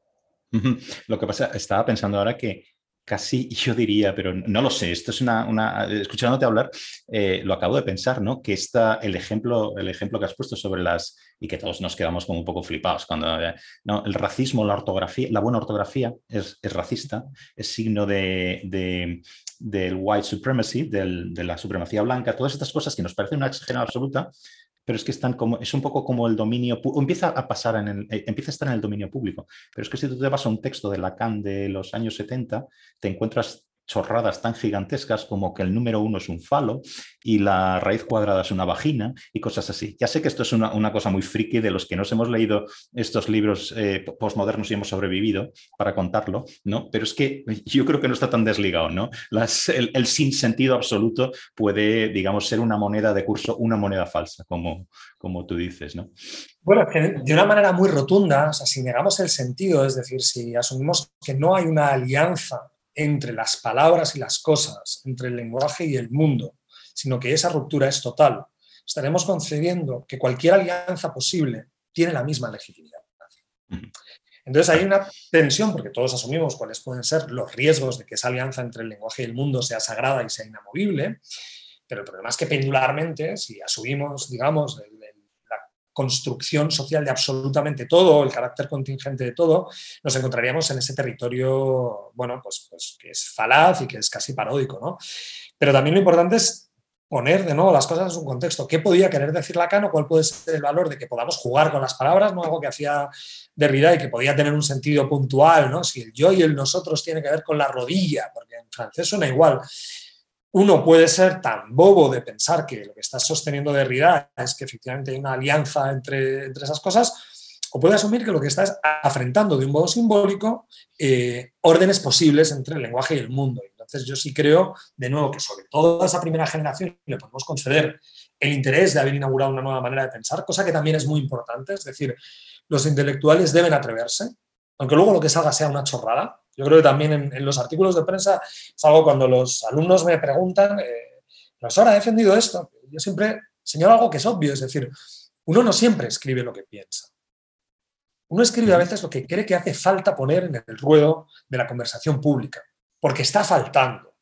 lo que pasa, estaba pensando ahora que casi yo diría, pero no lo sé, esto es una, una escuchándote hablar, eh, lo acabo de pensar, ¿no? Que está el ejemplo, el ejemplo que has puesto sobre las, y que todos nos quedamos como un poco flipados cuando, eh, no, el racismo, la ortografía, la buena ortografía es, es racista, es signo de, de, del white supremacy, del, de la supremacía blanca, todas estas cosas que nos parecen una exageración absoluta, pero es que están como, es un poco como el dominio, empieza a pasar en el, eh, empieza a estar en el dominio público, pero es que si tú te vas a un texto de Lacan de los años 70, te encuentras chorradas tan gigantescas como que el número uno es un falo y la raíz cuadrada es una vagina y cosas así. Ya sé que esto es una, cosa muy friki de los que nos hemos leído estos libros eh, postmodernos y hemos sobrevivido para contarlo, ¿no? Pero es que yo creo que no está tan desligado, ¿no? el, el sinsentido absoluto puede, digamos, ser una moneda de curso, una moneda falsa, como, como tú dices, ¿no? Bueno, de una manera muy rotunda, o sea, si negamos el sentido, es decir, si asumimos que no hay una alianza entre las palabras y las cosas, entre el lenguaje y el mundo, sino que esa ruptura es total. Estaremos concediendo que cualquier alianza posible tiene la misma legitimidad. Entonces hay una tensión, porque todos asumimos cuáles pueden ser los riesgos de que esa alianza entre el lenguaje y el mundo sea sagrada y sea inamovible, pero el problema es que pendularmente, si asumimos, digamos, la construcción social de absolutamente todo, el carácter contingente de todo, nos encontraríamos en ese territorio, bueno, pues, pues que es falaz y que es casi paródico, ¿no? Pero también lo importante es poner de nuevo las cosas en su contexto. ¿Qué podía querer decir Lacan o cuál puede ser el valor de que podamos jugar con las palabras? ¿no? Algo que hacía Derrida y que podía tener un sentido puntual, ¿no? Si el yo y el nosotros tiene que ver con la rodilla, porque en francés suena igual. Uno puede ser tan bobo de pensar que lo que está sosteniendo Derrida es que efectivamente hay una alianza entre, entre esas cosas, o puede asumir que lo que está es afrentando de un modo simbólico eh, órdenes posibles entre el lenguaje y el mundo. Entonces yo sí creo, de nuevo, que sobre toda esa primera generación le podemos conceder el interés de haber inaugurado una nueva manera de pensar, cosa que también es muy importante, es decir, los intelectuales deben atreverse, aunque luego lo que salga sea una chorrada. Yo creo que también en, los artículos de prensa es algo cuando los alumnos me preguntan, eh, profesor, ¿ha defendido esto? Yo siempre señalo algo que es obvio, es decir, uno no siempre escribe lo que piensa. Uno escribe a veces lo que cree que hace falta poner en el ruedo de la conversación pública porque está faltando.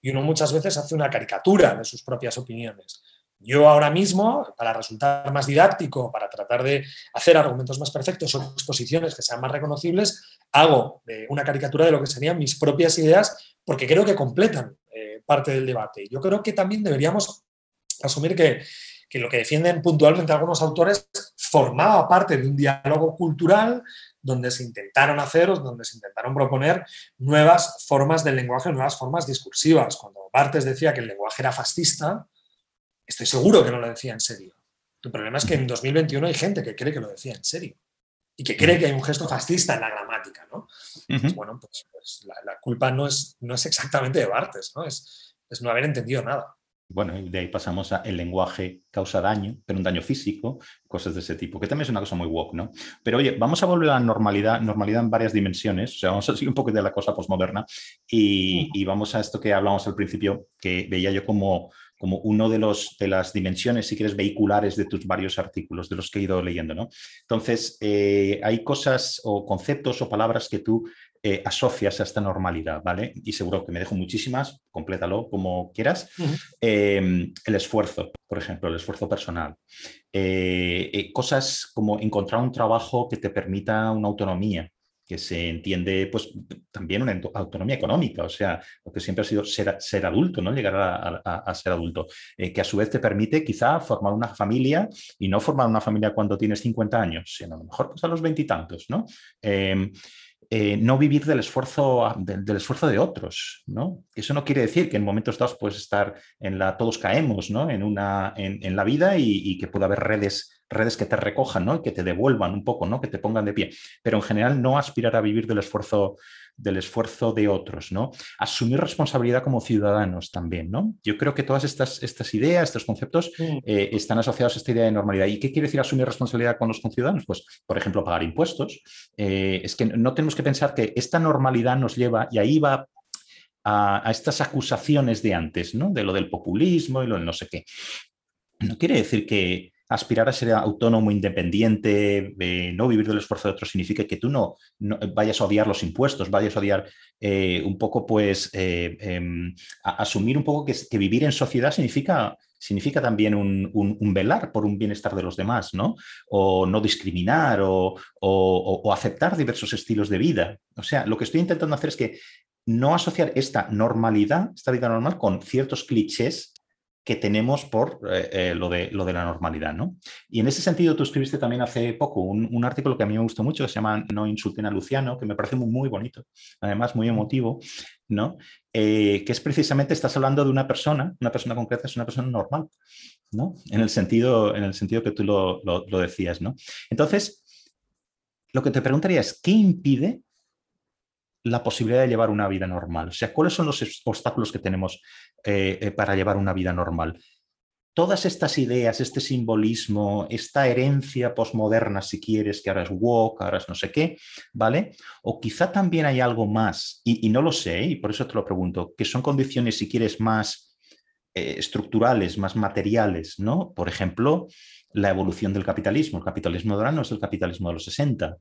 Y uno muchas veces hace una caricatura de sus propias opiniones. Yo ahora mismo, para resultar más didáctico, para tratar de hacer argumentos más perfectos o exposiciones que sean más reconocibles, hago eh, una caricatura de lo que serían mis propias ideas porque creo que completan eh, parte del debate. Yo creo que también deberíamos asumir que, que lo que defienden puntualmente algunos autores formaba parte de un diálogo cultural donde se intentaron hacer, donde se intentaron proponer nuevas formas del lenguaje, nuevas formas discursivas. Cuando Bartes decía que el lenguaje era fascista, estoy seguro que no lo decía en serio. El problema es que en 2021 hay gente que cree que lo decía en serio y que cree que hay un gesto fascista en la gramática. ¿no? bueno, pues, pues la, culpa no es, no es exactamente de Bartes, ¿no? Es, es no haber entendido nada. Bueno, y de ahí pasamos a el lenguaje causa daño, pero un daño físico, cosas de ese tipo, que también es una cosa muy woke, ¿no? Pero oye, vamos a volver a la normalidad, normalidad en varias dimensiones, o sea, vamos a seguir un poco de la cosa postmoderna y, y vamos a esto que hablamos al principio, que veía yo como, como uno de, los, de las dimensiones, si quieres, vehiculares de tus varios artículos, de los que he ido leyendo, ¿no? Entonces, eh, hay cosas o conceptos o palabras que tú eh, asocias a esta normalidad, ¿vale? Y seguro que me dejo muchísimas, complétalo como quieras. Em, el esfuerzo, por ejemplo, el esfuerzo personal. Eh, eh, cosas como encontrar un trabajo que te permita una autonomía, que se entiende pues también una autonomía económica, o sea, lo que siempre ha sido ser, ser adulto, ¿no? Llegar a, ser adulto, que a su vez te permite quizá formar una familia y no formar una familia cuando tienes 50 años, sino a lo mejor pues, a los veintitantos, ¿no? Em, eh, no vivir del esfuerzo, del, esfuerzo de otros, ¿no? Eso no quiere decir que en momentos dados puedes estar en la, todos caemos, ¿no? En, una, en, la vida y, que pueda haber redes, redes que te recojan, ¿no? Y que te devuelvan un poco, ¿no? Que te pongan de pie. Pero en general no aspirar a vivir del esfuerzo, del esfuerzo de otros, ¿no? Asumir responsabilidad como ciudadanos también, ¿no? Yo creo que todas estas, estas ideas, estos conceptos eh, están asociados a esta idea de normalidad. ¿Y qué quiere decir asumir responsabilidad con los conciudadanos? Pues, por ejemplo, pagar impuestos. Eh, es que no tenemos que pensar que esta normalidad nos lleva, y ahí va a, a, estas acusaciones de antes, ¿no? De lo del populismo y lo del no sé qué. No quiere decir que, aspirar a ser autónomo, independiente, no vivir del esfuerzo de otros, significa que tú no, vayas a odiar los impuestos, vayas a odiar eh, un poco, pues, eh, em, asumir un poco que, vivir en sociedad significa significa también un, velar por un bienestar de los demás, ¿no? O no discriminar o, o, aceptar diversos estilos de vida. O sea, lo que estoy intentando hacer es que no asociar esta normalidad, esta vida normal, con ciertos clichés que tenemos por eh, eh, lo, de, lo de la normalidad. ¿no? Y en ese sentido, tú escribiste también hace poco un, artículo que a mí me gustó mucho, que se llama No insulten a Luciano, que me parece muy, bonito, además muy emotivo, ¿no? Eh, que es precisamente, estás hablando de una persona, una persona concreta es una persona normal, ¿no? en, el sentido, en el sentido que tú lo, lo decías. ¿no? Entonces, lo que te preguntaría es, ¿qué impide la posibilidad de llevar una vida normal? O sea, ¿cuáles son los obstáculos que tenemos eh, eh, para llevar una vida normal? Todas estas ideas, este simbolismo, esta herencia posmoderna, si quieres, que ahora es woke, ahora no sé qué, ¿vale? O quizá también hay algo más, y, no lo sé, y por eso te lo pregunto, que son condiciones, si quieres, más eh, estructurales, más materiales, ¿no? Por ejemplo, la evolución del capitalismo. El capitalismo de ahora no es el capitalismo de los 60.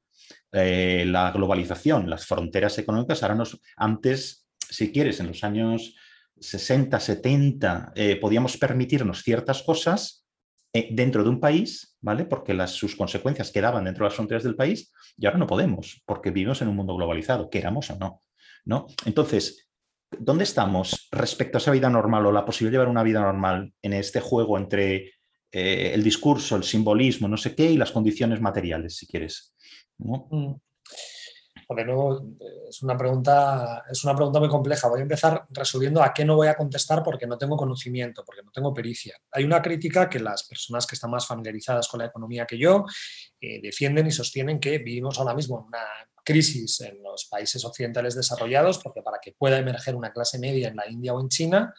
Eh, la globalización, las fronteras económicas, ahora nos, antes, si quieres, en los años 60, 70, eh, podíamos permitirnos ciertas cosas dentro de un país, ¿vale? Porque las, sus consecuencias quedaban dentro de las fronteras del país y ahora no podemos, porque vivimos en un mundo globalizado, queramos o no, ¿no? Entonces, ¿dónde estamos respecto a esa vida normal o la posibilidad de llevar una vida normal en este juego entre eh, el discurso, el simbolismo, no sé qué, y las condiciones materiales, si quieres? Mm. es una, pregunta, es una pregunta muy compleja. Voy a empezar resolviendo a qué no voy a contestar porque no tengo conocimiento, porque no tengo pericia. Hay una crítica que las personas que están más familiarizadas con la economía que yo eh, defienden y sostienen que vivimos ahora mismo una crisis en los países occidentales desarrollados, porque para que pueda emerger una clase media en la India o en China,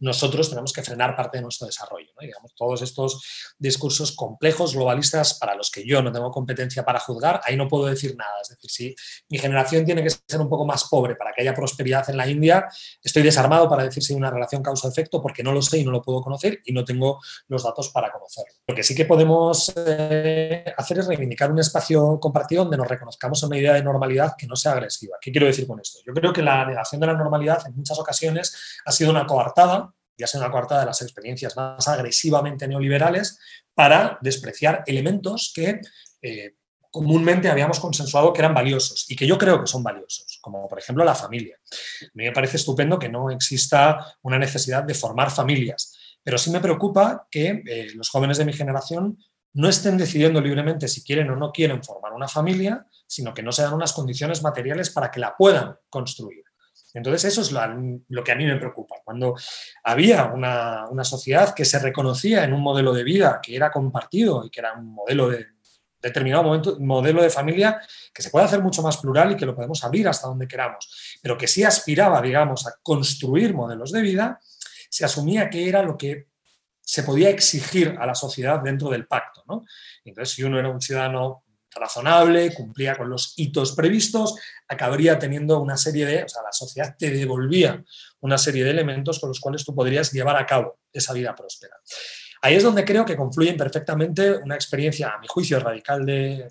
nosotros tenemos que frenar parte de nuestro desarrollo. Digamos, todos estos discursos complejos, globalistas, para los que yo no tengo competencia para juzgar, ahí no puedo decir nada. Es decir, si mi generación tiene que ser un poco más pobre para que haya prosperidad en la India, estoy desarmado para decir si hay una relación causa-efecto porque no lo sé y no lo puedo conocer y no tengo los datos para conocerlo. Lo que sí que podemos eh, hacer es reivindicar un espacio compartido donde nos reconozcamos una idea de normalidad que no sea agresiva. ¿Qué quiero decir con esto? Yo creo que la negación de la normalidad en muchas ocasiones ha sido una coartada ya sea una cuarta de las experiencias más agresivamente neoliberales, para despreciar elementos que eh, comúnmente habíamos consensuado que eran valiosos y que yo creo que son valiosos, como por ejemplo la familia. A mí me parece estupendo que no exista una necesidad de formar familias, pero sí me preocupa que eh, los jóvenes de mi generación no estén decidiendo libremente si quieren o no quieren formar una familia, sino que no se dan unas condiciones materiales para que la puedan construir. Entonces, eso es lo, que a mí me preocupa. Cuando había una, sociedad que se reconocía en un modelo de vida que era compartido y que era un modelo de determinado momento, modelo de familia que se puede hacer mucho más plural y que lo podemos abrir hasta donde queramos, pero que sí aspiraba, digamos, a construir modelos de vida, se asumía que era lo que se podía exigir a la sociedad dentro del pacto. Entonces, si uno era un ciudadano razonable, cumplía con los hitos previstos, acabaría teniendo una serie de, o sea, la sociedad te devolvía una serie de elementos con los cuales tú podrías llevar a cabo esa vida próspera. Ahí es donde creo que confluyen perfectamente una experiencia, a mi juicio, radical de,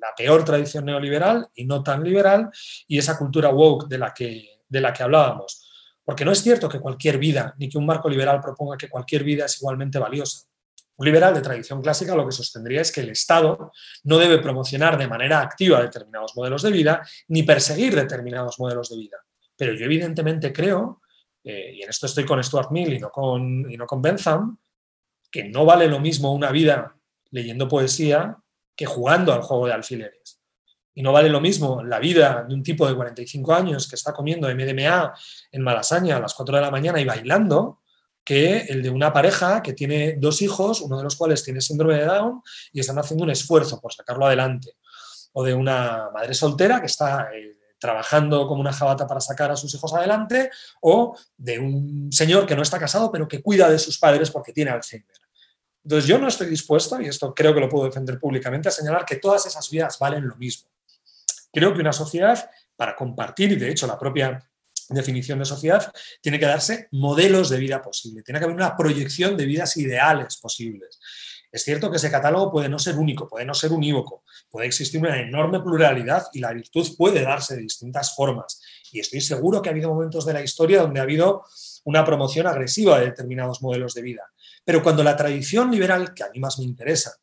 la peor tradición neoliberal y no tan liberal, y esa cultura woke de la que, de la que hablábamos. Porque no es cierto que cualquier vida, ni que un marco liberal proponga que cualquier vida es igualmente valiosa. Un liberal de tradición clásica lo que sostendría es que el Estado no debe promocionar de manera activa determinados modelos de vida ni perseguir determinados modelos de vida. Pero yo evidentemente creo, eh, y en esto estoy con Stuart Mill y no con, y no con Bentham, que no vale lo mismo una vida leyendo poesía que jugando al juego de alfileres. Y no vale lo mismo la vida de un tipo de 45 años que está comiendo MDMA en Malasaña a las 4 de la mañana y bailando que el de una pareja que tiene dos hijos, uno de los cuales tiene síndrome de Down y están haciendo un esfuerzo por sacarlo adelante. O de una madre soltera que está eh, trabajando como una jabata para sacar a sus hijos adelante, o de un señor que no está casado pero que cuida de sus padres porque tiene Alzheimer. Entonces yo no estoy dispuesto, y esto creo que lo puedo defender públicamente, a señalar que todas esas vidas valen lo mismo. Creo que una sociedad, para compartir, y de hecho la propia definición de sociedad, tiene que darse modelos de vida posible, tiene que haber una proyección de vidas ideales posibles. Es cierto que ese catálogo puede no ser único, puede no ser unívoco, puede existir una enorme pluralidad y la virtud puede darse de distintas formas. Y estoy seguro que ha habido momentos de la historia donde ha habido una promoción agresiva de determinados modelos de vida. Pero cuando la tradición liberal, que a mí más me interesa,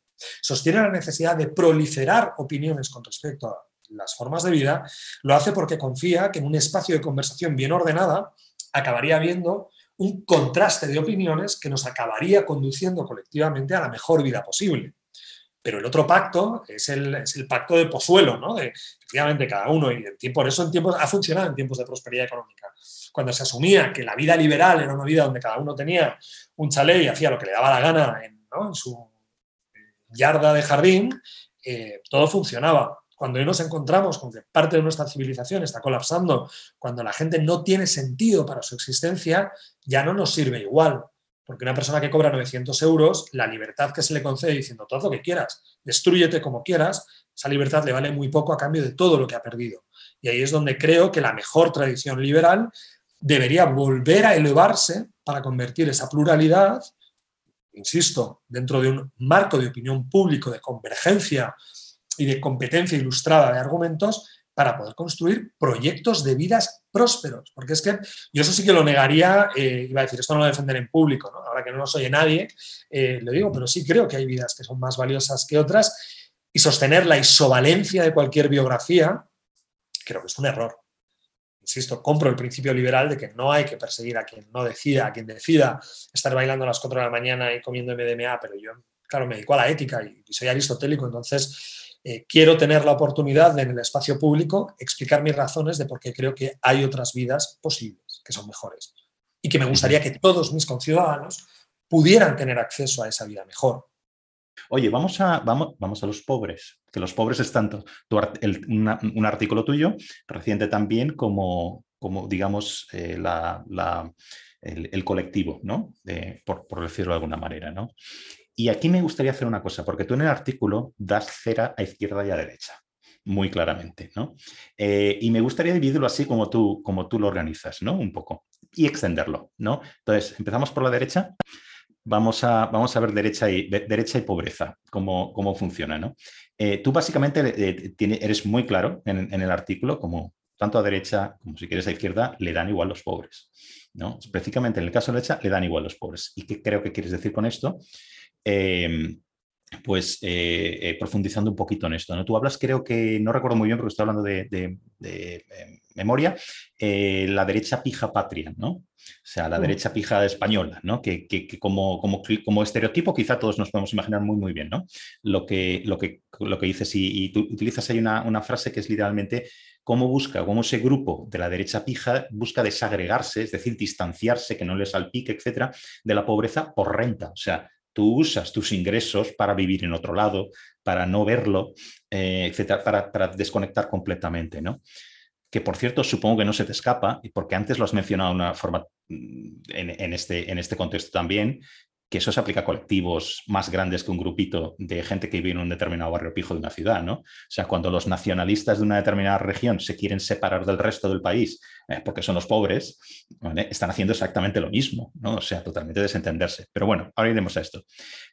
sostiene la necesidad de proliferar opiniones con respecto a las formas de vida, lo hace porque confía que en un espacio de conversación bien ordenada acabaría habiendo un contraste de opiniones que nos acabaría conduciendo colectivamente a la mejor vida posible. Pero el otro pacto es el, pacto de pozuelo, ¿no? De, efectivamente, cada uno, y por eso en tiempos, ha funcionado en tiempos de prosperidad económica. Cuando se asumía que la vida liberal era una vida donde cada uno tenía un chalet y hacía lo que le daba la gana en, su yarda de jardín, eh, todo funcionaba cuando hoy nos encontramos con que parte de nuestra civilización está colapsando, cuando la gente no tiene sentido para su existencia, ya no nos sirve igual. Porque una persona que cobra 900 euros, la libertad que se le concede diciendo todo lo que quieras, destruyete como quieras, esa libertad le vale muy poco a cambio de todo lo que ha perdido. Y ahí es donde creo que la mejor tradición liberal debería volver a elevarse para convertir esa pluralidad, insisto, dentro de un marco de opinión público, de convergencia y de competencia ilustrada de argumentos, para poder construir proyectos de vidas prósperos. Porque es que yo eso sí que lo negaría, eh, iba a decir, esto no lo defender en público, ahora que no lo soy nadie, eh, lo digo, pero sí creo que hay vidas que son más valiosas que otras y sostener la isovalencia de cualquier biografía, creo que es un error. Insisto, compro el principio liberal de que no hay que perseguir a quien no decida, a quien decida estar bailando a las 4 de la mañana y comiendo MDMA, pero yo, claro, me dedico a la ética y soy aristotélico, entonces eh, quiero tener la oportunidad de en el espacio público explicar mis razones de por qué creo que hay otras vidas posibles, que son mejores. Y que me gustaría que todos mis conciudadanos pudieran tener acceso a esa vida mejor. Oye, vamos a, vamos, vamos a los pobres, que los pobres es tanto un artículo tuyo reciente también como, como digamos, eh, el, colectivo, ¿no? por, por, decirlo de alguna manera, ¿no? Y aquí me gustaría hacer una cosa, porque tú en el artículo das cera a izquierda y a derecha, muy claramente, ¿no? Eh, y me gustaría dividirlo así como tú, como tú lo organizas, ¿no? Un poco, y extenderlo, ¿no? Entonces, empezamos por la derecha, vamos a, vamos a ver derecha y, derecha y pobreza, cómo, cómo funciona, ¿no? Eh, tú básicamente eh, eres muy claro en, en el artículo, como tanto a derecha como si quieres a izquierda, le dan igual los pobres. ¿no? Específicamente en el caso de la derecha, le dan igual los pobres. ¿Y qué creo que quieres decir con esto? Em, pues eh, eh, profundizando un poquito en esto. ¿no? Tú hablas, creo que, no recuerdo muy bien porque estoy hablando de, em, memoria, eh, la derecha pija patria, ¿no? O sea, la mm. derecha pija española, ¿no? Que, como, como, como, estereotipo quizá todos nos podemos imaginar muy, muy bien, ¿no? Lo que, lo que, lo que dices y, tú utilizas ahí una, una frase que es literalmente cómo busca, cómo ese grupo de la derecha pija busca desagregarse, es decir, distanciarse, que no les salpique, etcétera, de la pobreza por renta. O sea, tú usas tus ingresos para vivir en otro lado, para no verlo, eh, etcétera, para, desconectar completamente, ¿no? Que por cierto, supongo que no se te escapa, porque antes lo has mencionado de una forma mm, en, este, en este contexto también, que eso se aplica a colectivos más grandes que un grupito de gente que vive en un determinado barrio pijo de una ciudad, ¿no? O sea, cuando los nacionalistas de una determinada región se quieren separar del resto del país eh, porque son los pobres, están haciendo exactamente lo mismo, ¿no? O sea, totalmente desentenderse. Pero bueno, ahora iremos a esto.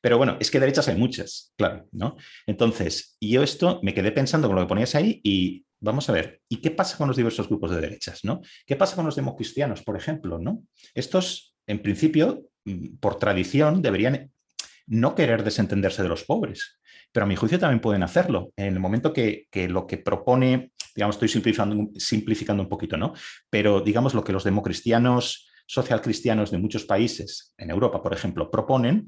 Pero bueno, es que derechas hay muchas, claro, ¿no? Entonces, yo esto me quedé pensando con lo que ponías ahí y vamos a ver, ¿y qué pasa con los diversos grupos de derechas, ¿no? ¿Qué pasa con los democristianos, por ejemplo, ¿no? Estos, en principio, por tradición, deberían no querer desentenderse de los pobres, pero a mi juicio también pueden hacerlo. En el momento que, lo que propone, digamos, estoy simplificando, simplificando un poquito, ¿no? Pero digamos lo que los democristianos, socialcristianos de muchos países, en Europa, por ejemplo, proponen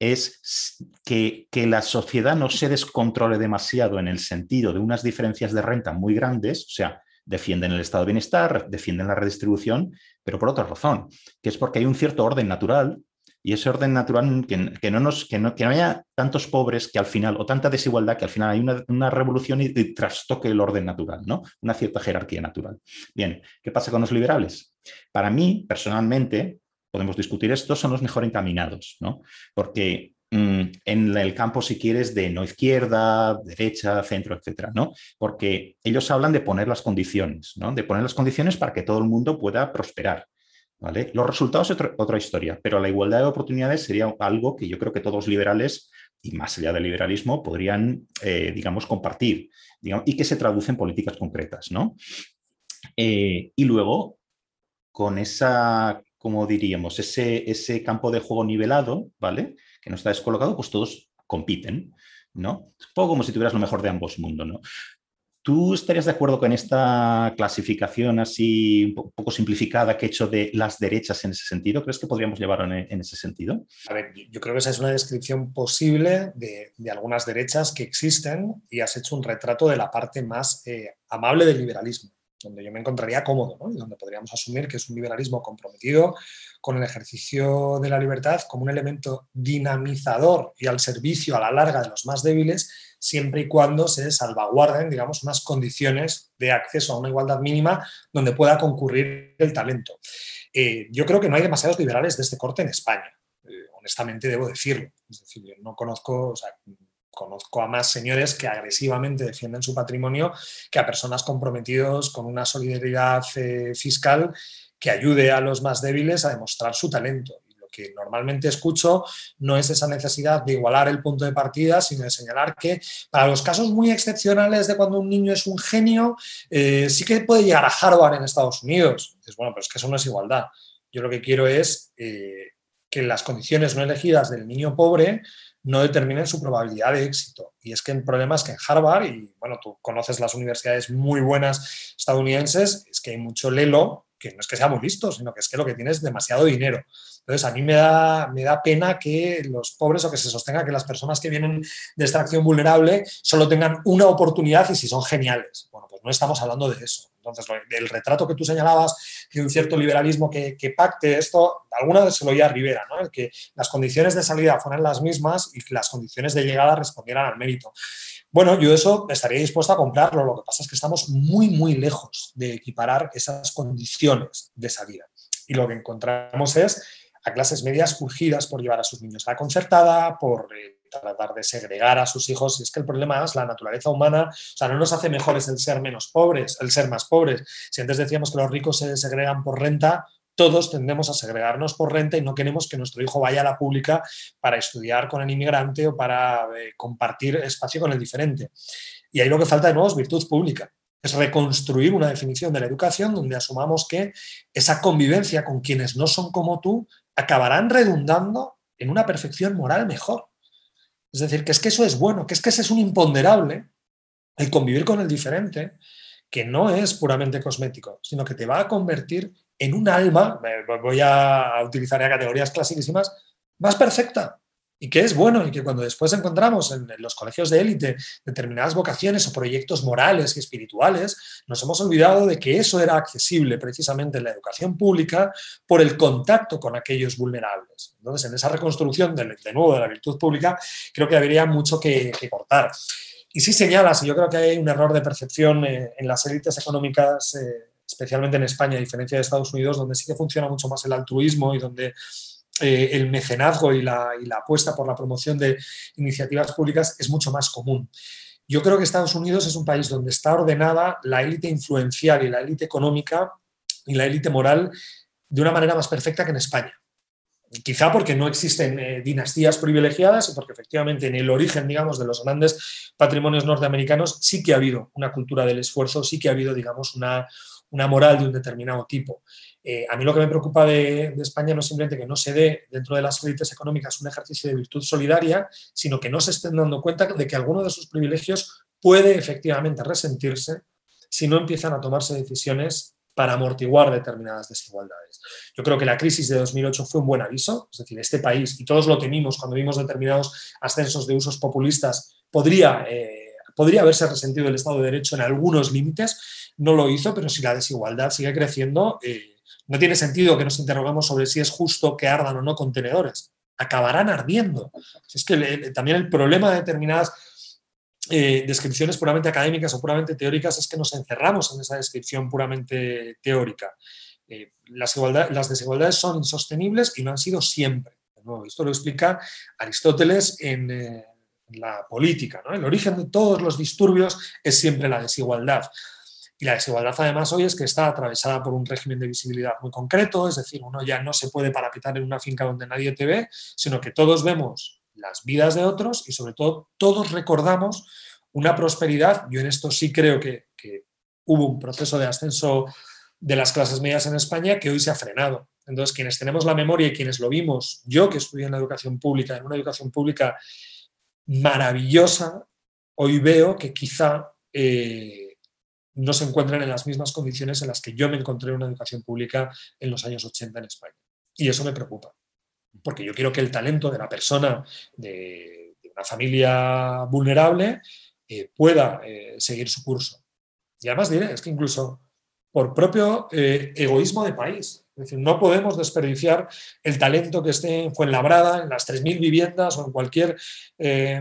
es que, que, la sociedad no se descontrole demasiado en el sentido de unas diferencias de renta muy grandes, o sea, defienden el estado de bienestar, defienden la redistribución, pero por otra razón, que es porque hay un cierto orden natural y ese orden natural que, no, nos, que, no, que no haya tantos pobres que al final, o tanta desigualdad que al final hay una, revolución y, trastoque el orden natural, ¿no? Una cierta jerarquía natural. Bien, ¿qué pasa con los liberales? Para mí, personalmente, podemos discutir esto, son los mejor encaminados, ¿no? Porque en el campo, si quieres, de no izquierda, derecha, centro, etcétera, ¿no? Porque ellos hablan de poner las condiciones, ¿no? De poner las condiciones para que todo el mundo pueda prosperar. ¿Vale? Los resultados es otra, historia, pero la igualdad de oportunidades sería algo que yo creo que todos los liberales, y más allá del liberalismo, podrían, eh, digamos, compartir y que se traduce en políticas concretas, ¿no? Eh, y luego, con esa, como diríamos, ese, ese campo de juego nivelado, ¿vale? que no está descolocado, pues todos compiten, ¿no? Es un poco como si tuvieras lo mejor de ambos mundos, ¿no? ¿Tú estarías de acuerdo con esta clasificación así un poco simplificada que he hecho de las derechas en ese sentido? ¿Crees que podríamos llevarlo en, ese sentido? A ver, yo creo que esa es una descripción posible de, algunas derechas que existen y has hecho un retrato de la parte más eh, amable del liberalismo donde yo me encontraría cómodo y donde podríamos asumir que es un liberalismo comprometido con el ejercicio de la libertad como un elemento dinamizador y al servicio a la larga de los más débiles, siempre y cuando se salvaguarden, digamos, unas condiciones de acceso a una igualdad mínima donde pueda concurrir el talento. Eh, yo creo que no hay demasiados liberales de este corte en España, eh, honestamente debo decirlo. Es decir, no conozco, conozco a más señores que agresivamente defienden su patrimonio que a personas comprometidos con una solidaridad eh, fiscal que ayude a los más débiles a demostrar su talento. Y lo que normalmente escucho no es esa necesidad de igualar el punto de partida, sino de señalar que para los casos muy excepcionales de cuando un niño es un genio, eh, sí que puede llegar a Harvard en Estados Unidos. Es bueno, pero es que eso no es igualdad. Yo lo que quiero es eh, que las condiciones no elegidas del niño pobre no determinen su probabilidad de éxito. Y es que el problema es que en Harvard, y bueno, tú conoces las universidades muy buenas estadounidenses, es que hay mucho lelo, que no es que sea muy listo, sino que es que lo que tiene es demasiado dinero. Entonces, a mí me da, me da pena que los pobres o que se sostenga que las personas que vienen de extracción vulnerable solo tengan una oportunidad y si son geniales. Bueno, pues no estamos hablando de eso. Entonces, el retrato que tú señalabas de un cierto liberalismo que, pacte esto, alguna vez se lo oía a Rivera, ¿no? que las condiciones de salida fueran las mismas y que las condiciones de llegada respondieran al mérito. Bueno, yo eso estaría dispuesto a comprarlo. Lo que pasa es que estamos muy, muy lejos de equiparar esas condiciones de salida. Y lo que encontramos es a clases medias urgidas por llevar a sus niños a la concertada, por eh, tratar de segregar a sus hijos. Y es que el problema es la naturaleza humana, o sea, no nos hace mejores el ser menos pobres, el ser más pobres. Si antes decíamos que los ricos se segregan por renta, todos tendemos a segregarnos por renta y no queremos que nuestro hijo vaya a la pública para estudiar con el inmigrante o para eh, compartir espacio con el diferente. Y ahí lo que falta de nuevo es virtud pública. Es reconstruir una definición de la educación donde asumamos que esa convivencia con quienes no son como tú acabarán redundando en una perfección moral mejor. Es decir, que es que eso es bueno, que es que ese es un imponderable, el convivir con el diferente, que no es puramente cosmético, sino que te va a convertir en un alma, voy a utilizar ya categorías clasicísimas, más perfecta, y que es bueno y que cuando después encontramos en, los colegios de élite determinadas vocaciones o proyectos morales y espirituales, nos hemos olvidado de que eso era accesible precisamente en la educación pública por el contacto con aquellos vulnerables. Entonces, en esa reconstrucción de, nuevo de la virtud pública, creo que habría mucho que, cortar. Y sí señalas, y yo creo que hay un error de percepción eh, en las élites económicas, eh, especialmente en España, a diferencia de Estados Unidos, donde sí que funciona mucho más el altruismo y donde eh, el mecenazgo y la, apuesta por la promoción de iniciativas públicas es mucho más común. Yo creo que Estados Unidos es un país donde está ordenada la élite influencial y la élite económica y la élite moral de una manera más perfecta que en España. Quizá porque no existen eh, dinastías privilegiadas y porque efectivamente en el origen, digamos, de los grandes patrimonios norteamericanos sí que ha habido una cultura del esfuerzo, sí que ha habido, digamos, una, una moral de un determinado tipo. Eh, a mí lo que me preocupa de, España no es simplemente que no se dé dentro de las élites económicas un ejercicio de virtud solidaria, sino que no se estén dando cuenta de que alguno de sus privilegios puede efectivamente resentirse si no empiezan a tomarse decisiones para amortiguar determinadas desigualdades. Yo creo que la crisis de 2008 fue un buen aviso, es decir, este país, y todos lo temimos cuando vimos determinados ascensos de usos populistas, podría, eh, podría haberse resentido el Estado de Derecho en algunos límites, no lo hizo, pero si la desigualdad sigue creciendo, eh, no tiene sentido que nos interroguemos sobre si es justo que ardan o no contenedores. Acabarán ardiendo. Es que también el problema de determinadas eh, descripciones puramente académicas o puramente teóricas es que nos encerramos en esa descripción puramente teórica. Eh, las, las, desigualdades son insostenibles y lo han sido siempre. esto lo explica Aristóteles en, la política. El origen de todos los disturbios es siempre la desigualdad. Y la desigualdad además hoy es que está atravesada por un régimen de visibilidad muy concreto, es decir, uno ya no se puede parapetar en una finca donde nadie te ve, sino que todos vemos las vidas de otros y sobre todo todos recordamos una prosperidad. Yo en esto sí creo que, hubo un proceso de ascenso de las clases medias en España que hoy se ha frenado. Entonces, quienes tenemos la memoria y quienes lo vimos, yo que estudié en la educación pública, en una educación pública maravillosa, hoy veo que quizá eh, no se encuentran en las mismas condiciones en las que yo me encontré en una educación pública en los años 80 en España. Y eso me preocupa, porque yo quiero que el talento de la persona de, una familia vulnerable eh, pueda eh, seguir su curso. Y además diré, es que incluso por propio eh, egoísmo de país, no podemos desperdiciar el talento que esté en Fuenlabrada, en las 3.000 viviendas o en cualquier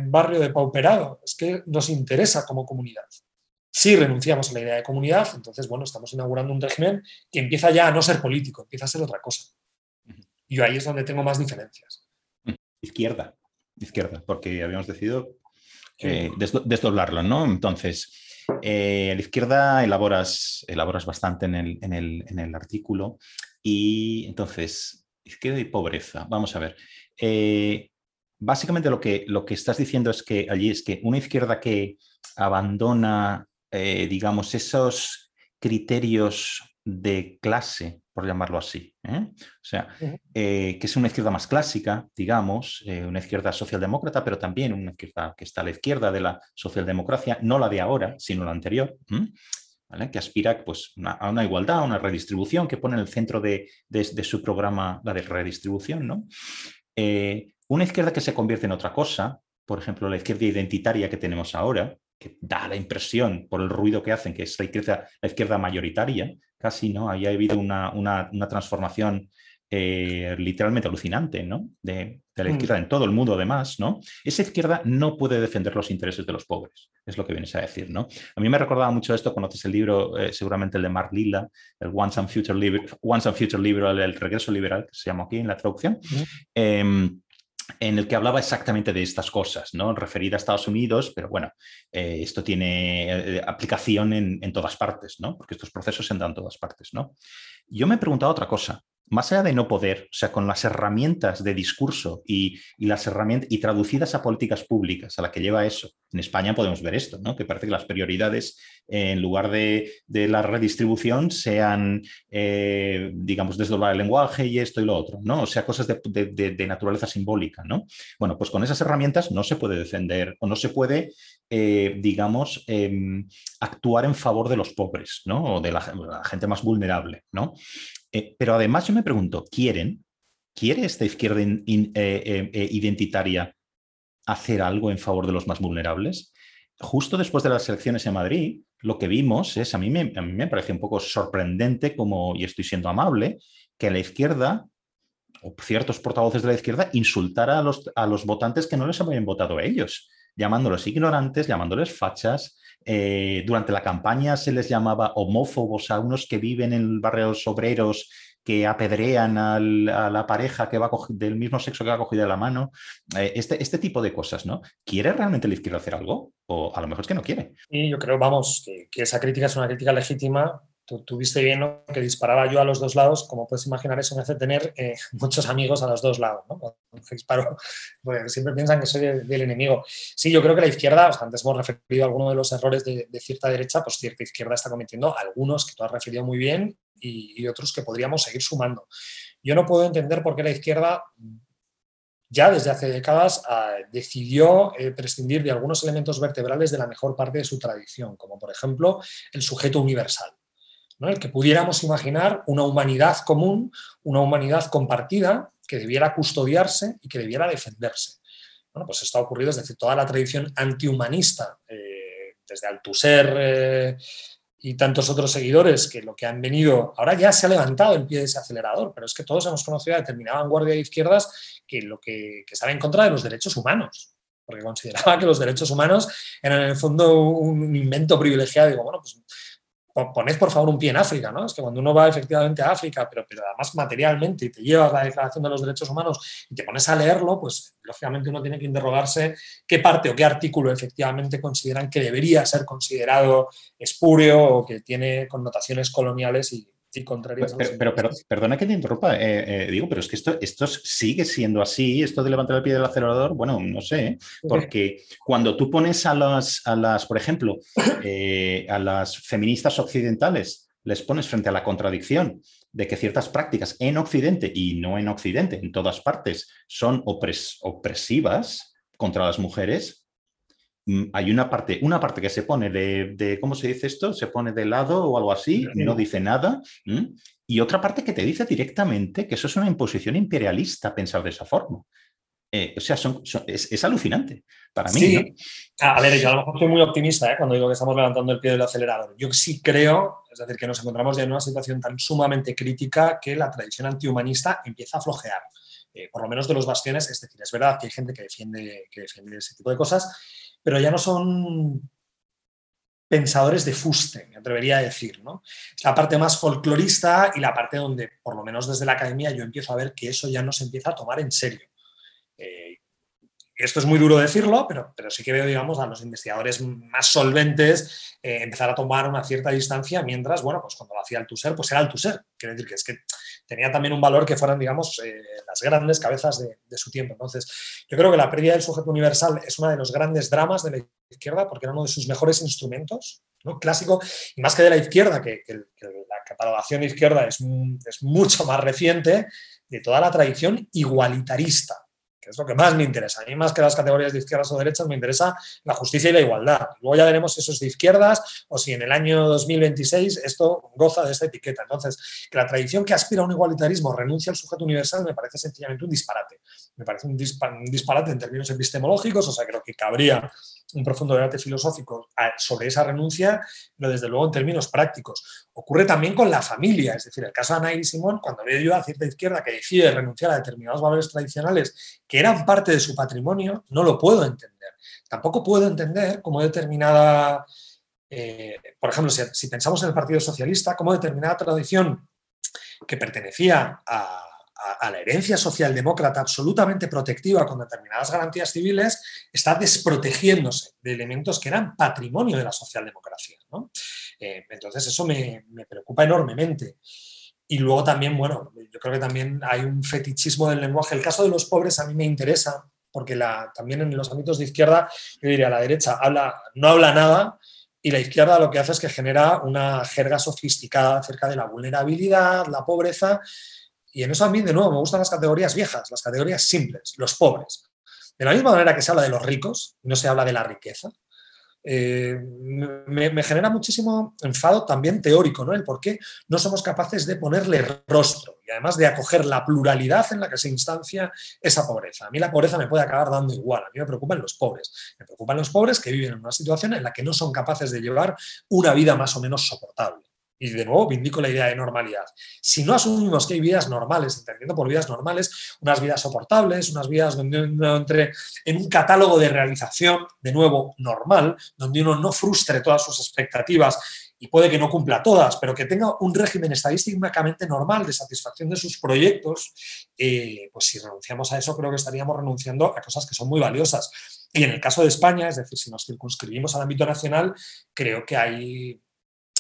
barrio de pauperado. Es que nos interesa como comunidad. Si renunciamos a la idea de comunidad, entonces, bueno, estamos inaugurando un régimen que empieza ya a no ser político, empieza a ser otra cosa. Y ahí es donde tengo más diferencias. Izquierda, izquierda, porque habíamos decidido eh, desdoblarlo, ¿no? Entonces, eh, a la izquierda elaboras, elaboras bastante en el, en, el, en el, artículo y entonces, izquierda y pobreza. Vamos a ver. Eh, básicamente lo que, lo que estás diciendo es que allí es que una izquierda que abandona, digamos, esos criterios de clase por llamarlo así. ¿eh? O sea, eh, que es una izquierda más clásica, digamos, eh, una izquierda socialdemócrata, pero también una izquierda que está a la izquierda de la socialdemocracia, no la de ahora, sino la anterior, que aspira pues, a una igualdad, a una redistribución, que pone en el centro de, su programa la de redistribución. ¿no? una izquierda que se convierte en otra cosa, por ejemplo, la izquierda identitaria que tenemos ahora, que da la impresión por el ruido que hacen que es la izquierda, la izquierda mayoritaria, casi, ¿no? Ahí ha habido una, transformación eh, literalmente alucinante, ¿no? De, la mm. izquierda en todo el mundo, además, ¿no? Esa izquierda no puede defender los intereses de los pobres, es lo que vienes a decir, ¿no? A mí me recordaba mucho esto, conoces el libro, eh, seguramente el de Mark Lilla, el Once and Future, Once and Future Liberal, el regreso liberal, que se llama aquí en la traducción en el que hablaba exactamente de estas cosas, ¿no? Referida a Estados Unidos, pero bueno, eh, esto tiene eh, aplicación en, todas partes, ¿no? Porque estos procesos se dan en todas partes, ¿no? Yo me he preguntado otra cosa más allá de no poder, o sea, con las herramientas de discurso y, las herramientas y traducidas a políticas públicas a la que lleva eso. En España podemos ver esto, ¿no? Que parece que las prioridades, en lugar de, la redistribución, sean, eh, digamos, desdoblar el lenguaje y esto y lo otro, ¿no? O sea, cosas de, naturaleza simbólica, ¿no? Bueno, pues con esas herramientas no se puede defender o no se puede, eh, digamos, em, actuar en favor de los pobres, ¿no? O de la, gente más vulnerable, ¿no? Eh, pero además yo me pregunto, ¿quieren? ¿Quiere esta izquierda identitaria hacer algo en favor de los más vulnerables? Justo después de las elecciones en Madrid, lo que vimos es, a mí me, a mí me parece un poco sorprendente, como, y estoy siendo amable, que la izquierda o ciertos portavoces de la izquierda insultara a los, a los votantes que no les habían votado a ellos, llamándolos ignorantes, llamándoles fachas, eh, durante la campaña se les llamaba homófobos a unos que viven en barrios obreros que apedrean a la pareja que va del mismo sexo que va cogida de la mano. Eh, este, este tipo de cosas, ¿no? ¿Quiere realmente la izquierda hacer algo? O a lo mejor es que no quiere. Y yo creo, vamos, que esa crítica es una crítica legítima Tú, bien que disparaba yo a los dos lados, como puedes imaginar, eso me hace tener eh, muchos amigos a los dos lados, ¿no? Disparo, porque siempre piensan que soy del enemigo. Sí, yo creo que la izquierda, antes hemos referido a algunos de los errores de, cierta derecha, pues cierta izquierda está cometiendo algunos que tú has referido muy bien y, otros que podríamos seguir sumando. Yo no puedo entender por qué la izquierda ya desde hace décadas ah, decidió eh, prescindir de algunos elementos vertebrales de la mejor parte de su tradición, como por ejemplo el sujeto universal el que pudiéramos imaginar una humanidad común, una humanidad compartida que debiera custodiarse y que debiera defenderse. Bueno, pues esto ha ocurrido desde toda la tradición antihumanista, eh, desde Althusser eh, y tantos otros seguidores que lo que han venido, ahora ya se ha levantado el pie de ese acelerador, pero es que todos hemos conocido a determinada vanguardia de izquierdas que lo que, que estaba en contra de los derechos humanos, porque consideraba que los derechos humanos eran en el fondo un invento privilegiado. Digo, bueno, pues poned por favor un pie en África, ¿no? Es que cuando uno va efectivamente a África, pero, pero además materialmente y te llevas la Declaración de los Derechos Humanos y te pones a leerlo, pues lógicamente uno tiene que interrogarse qué parte o qué artículo efectivamente consideran que debería ser considerado espúreo o que tiene connotaciones coloniales y, pero, pero, perdona que te interrumpa, eh, eh, digo, pero es que esto, esto sigue siendo así, esto de levantar el pie del acelerador, bueno, no sé, ¿eh? porque cuando tú pones a las, a las por ejemplo, a las feministas occidentales, les pones frente a la contradicción de que ciertas prácticas en Occidente y no en Occidente, en todas partes, son opresivas contra las mujeres, hay una parte, una parte que se pone de, ¿cómo se dice esto? Se pone de lado o algo así, no dice nada. Y otra parte que te dice directamente que eso es una imposición imperialista pensar de esa forma. Eh, o sea, es, alucinante para mí. Sí, a ver, yo a lo mejor soy muy optimista ¿eh? cuando digo que estamos levantando el pie del acelerador. Yo sí creo, es decir, que nos encontramos ya en una situación tan sumamente crítica que la tradición antihumanista empieza a flojear. Eh, por lo menos de los bastiones, es decir, es verdad que hay gente que defiende, que defiende ese tipo de cosas, pero ya no son pensadores de fuste, me atrevería a decir. ¿no? Es la parte más folclorista y la parte donde, por lo menos desde la academia, yo empiezo a ver que eso ya no se empieza a tomar en serio. Eh, esto es muy duro decirlo, pero, pero sí que veo, digamos, a los investigadores más solventes eh, empezar a tomar una cierta distancia, mientras, bueno, pues cuando lo hacía el TUSER, pues era el TUSER. Quiere decir que es que tenía también un valor que fueran, digamos, eh, las grandes cabezas de, su tiempo. Entonces, yo creo que la pérdida del sujeto universal es uno de los grandes dramas de la izquierda, porque era uno de sus mejores instrumentos, ¿no? Clásico, y más que de la izquierda, que, que, que la catalogación de izquierda es, es mucho más reciente, de toda la tradición igualitarista es lo que más me interesa. A mí más que las categorías de izquierdas o derechas me interesa la justicia y la igualdad. Luego ya veremos si eso es de izquierdas o si en el año 2026 esto goza de esta etiqueta. Entonces, que la tradición que aspira a un igualitarismo renuncia al sujeto universal me parece sencillamente un disparate. Me parece un, disparate en términos epistemológicos, o sea, creo que cabría un profundo debate filosófico sobre esa renuncia, pero desde luego en términos prácticos. Ocurre también con la familia, es decir, el caso de Ana y Simón, cuando veo yo a cierta izquierda que decide renunciar a determinados valores tradicionales que eran parte de su patrimonio, no lo puedo entender. Tampoco puedo entender cómo determinada, eh, por ejemplo, si, pensamos en el Partido Socialista, cómo determinada tradición que pertenecía a la herencia socialdemócrata absolutamente protectiva con determinadas garantías civiles, está desprotegiéndose de elementos que eran patrimonio de la socialdemocracia. Eh, entonces eso me, preocupa enormemente. Y luego también, bueno, yo creo que también hay un fetichismo del lenguaje. El caso de los pobres a mí me interesa, porque la, también en los ámbitos de izquierda, yo diría, la derecha habla, no habla nada, y la izquierda lo que hace es que genera una jerga sofisticada acerca de la vulnerabilidad, la pobreza, y en eso a mí, de nuevo, me gustan las categorías viejas, las categorías simples, los pobres. De la misma manera que se habla de los ricos no se habla de la riqueza, eh, me, me, genera muchísimo enfado también teórico, ¿no? El por qué no somos capaces de ponerle rostro y además de acoger la pluralidad en la que se instancia esa pobreza. A mí la pobreza me puede acabar dando igual, a mí me preocupan los pobres. Me preocupan los pobres que viven en una situación en la que no son capaces de llevar una vida más o menos soportable. Y de nuevo, vindico la idea de normalidad. Si no asumimos que hay vidas normales, entendiendo por vidas normales, unas vidas soportables, unas vidas donde uno entre en un catálogo de realización, de nuevo, normal, donde uno no frustre todas sus expectativas y puede que no cumpla todas, pero que tenga un régimen estadísticamente normal de satisfacción de sus proyectos, eh, pues si renunciamos a eso, creo que estaríamos renunciando a cosas que son muy valiosas. Y en el caso de España, es decir, si nos circunscribimos al ámbito nacional, creo que hay...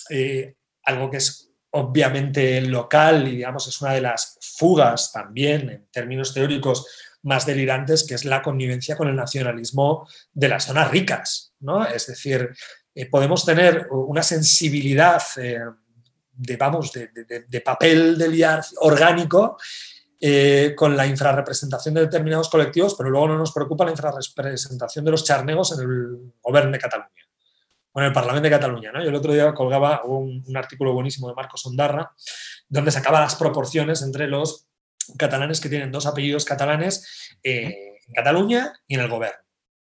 Eh, algo que es obviamente local y digamos es una de las fugas también en términos teóricos más delirantes, que es la connivencia con el nacionalismo de las zonas ricas. ¿no? Es decir, eh, podemos tener una sensibilidad eh, de, vamos, de, papel de liar orgánico eh, con la infrarrepresentación de determinados colectivos, pero luego no nos preocupa la infrarrepresentación de los charnegos en el gobierno de Cataluña con el Parlamento de Cataluña. ¿no? Yo el otro día colgaba un, un, artículo buenísimo de Marcos Ondarra, donde sacaba las proporciones entre los catalanes que tienen dos apellidos catalanes eh, en Cataluña y en el gobierno.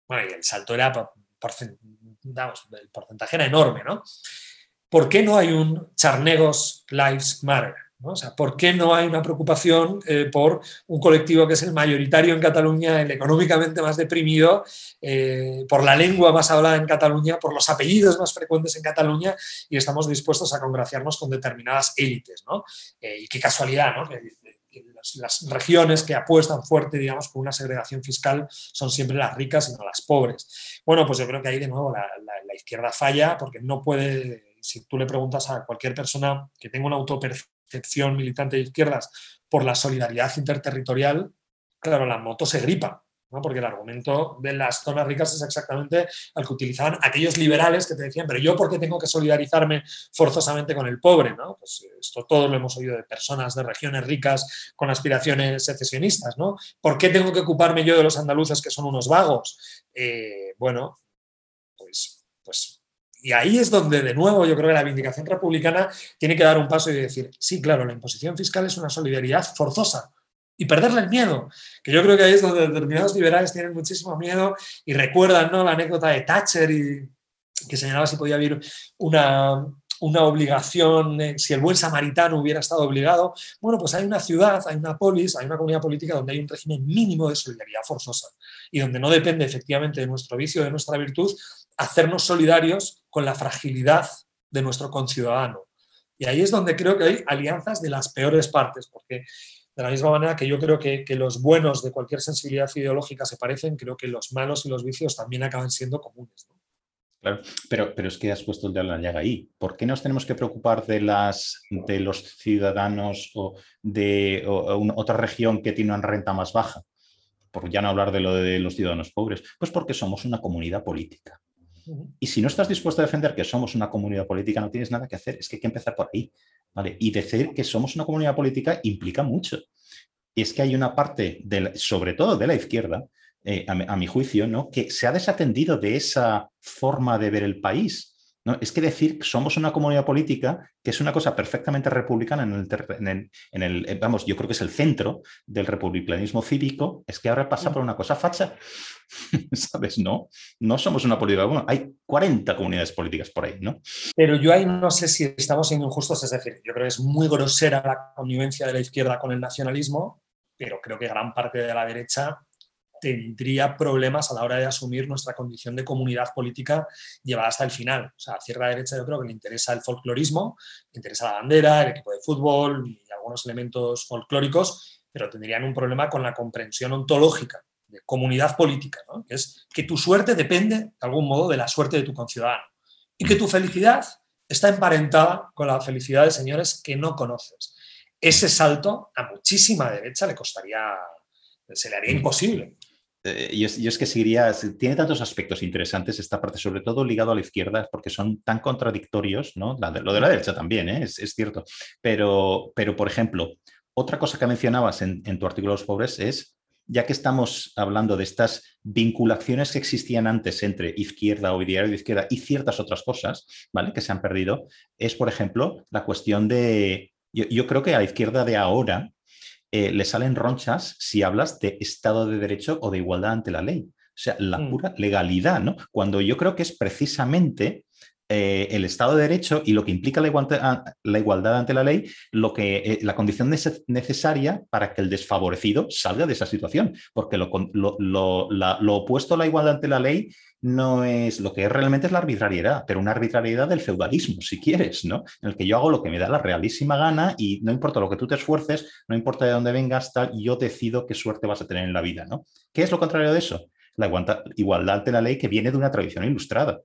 Bueno, y el salto era, vamos, el porcentaje era enorme, ¿no? ¿Por qué no hay un Charnegos Lives Matter? ¿Por qué no hay una preocupación eh, por un colectivo que es el mayoritario en Cataluña, el económicamente más deprimido, eh, por la lengua más hablada en Cataluña, por los apellidos más frecuentes en Cataluña y estamos dispuestos a congraciarnos con determinadas élites? Eh, y qué casualidad, ¿no? Las, regiones que apuestan fuerte, digamos, por una segregación fiscal son siempre las ricas y no las pobres. Bueno, pues yo creo que ahí de nuevo la, izquierda falla porque no puede, si tú le preguntas a cualquier persona que tenga una autopercepción militante de izquierdas por la solidaridad interterritorial, claro, la moto se gripa. ¿no? porque el argumento de las zonas ricas es exactamente el que utilizaban aquellos liberales que te decían, pero yo por qué tengo que solidarizarme forzosamente con el pobre, ¿no? Pues esto todo lo hemos oído de personas de regiones ricas con aspiraciones secesionistas, ¿no? ¿Por qué tengo que ocuparme yo de los andaluces que son unos vagos? Eh, bueno, pues, pues y ahí es donde, de nuevo, yo creo que la vindicación republicana tiene que dar un paso y decir, sí, claro, la imposición fiscal es una solidaridad forzosa, y perderle el miedo, que yo creo que ahí es donde determinados liberales tienen muchísimo miedo y recuerdan ¿no? la anécdota de Thatcher y que señalaba si podía haber una, una obligación, eh, si el buen samaritano hubiera estado obligado. Bueno, pues hay una ciudad, hay una polis, hay una comunidad política donde hay un régimen mínimo de solidaridad forzosa y donde no depende efectivamente de nuestro vicio, de nuestra virtud, hacernos solidarios con la fragilidad de nuestro conciudadano. Y ahí es donde creo que hay alianzas de las peores partes, porque de la misma manera que yo creo que, los buenos de cualquier sensibilidad ideológica se parecen, creo que los malos y los vicios también acaban siendo comunes. Claro, pero, pero es que has puesto el de la llaga ahí. ¿Por qué nos tenemos que preocupar de, las, de los ciudadanos o de otra región que tiene una renta más baja? Por ya no hablar de lo de los ciudadanos pobres. Pues porque somos una comunidad política. Y si no estás dispuesto a defender que somos una comunidad política, no tienes nada que hacer. Es que hay que empezar por ahí. ¿vale? Y decir que somos una comunidad política implica mucho. Y es que hay una parte, sobre todo de la izquierda, eh, a, mi juicio, ¿no? que se ha desatendido de esa forma de ver el país. ¿No? Es que decir que somos una comunidad política, que es una cosa perfectamente republicana en el, en el, eh, vamos, yo creo que es el centro del republicanismo cívico, es que ahora pasa por una cosa facha. ¿Sabes? No, no somos una política. Bueno, hay 40 comunidades políticas por ahí, ¿no? Pero yo ahí no sé si estamos siendo injustos, es decir, yo creo que es muy grosera la convivencia de la izquierda con el nacionalismo, pero creo que gran parte de la derecha tendría problemas a la hora de asumir nuestra condición de comunidad política llevada hasta el final. O sea, a cierta derecha yo creo que le interesa el folclorismo, le interesa la bandera, el equipo de fútbol y algunos elementos folclóricos, pero tendrían un problema con la comprensión ontológica de comunidad política, que es que tu suerte depende de algún modo de la suerte de tu conciudadano y que tu felicidad está emparentada con la felicidad de señores que no conoces. Ese salto a muchísima derecha le costaría, se le haría imposible. Eh, yo, es que seguiría, tiene tantos aspectos interesantes esta parte, sobre todo ligado a la izquierda, porque son tan contradictorios, ¿no? lo de la derecha también, ¿eh? es, cierto. Pero, pero, por ejemplo, otra cosa que mencionabas en, tu artículo Los Pobres es, ya que estamos hablando de estas vinculaciones que existían antes entre izquierda o ideario de izquierda y ciertas otras cosas, ¿vale? Que se han perdido, es, por ejemplo, la cuestión de, yo creo que a la izquierda de ahora, eh, le salen ronchas si hablas de Estado de Derecho o de igualdad ante la ley. O sea, la mm. pura legalidad, ¿no? Cuando yo creo que es precisamente eh, el Estado de Derecho y lo que implica la igualdad, ante la ley, lo que, eh, la condición necesaria para que el desfavorecido salga de esa situación. Porque lo, opuesto a la igualdad ante la ley no es lo que es realmente es la arbitrariedad, pero una arbitrariedad del feudalismo, si quieres, ¿no? En el que yo hago lo que me da la realísima gana y no importa lo que tú te esfuerces, no importa de dónde vengas, tal, yo decido qué suerte vas a tener en la vida, ¿no? ¿Qué es lo contrario de eso? La igualdad ante la ley que viene de una tradición ilustrada.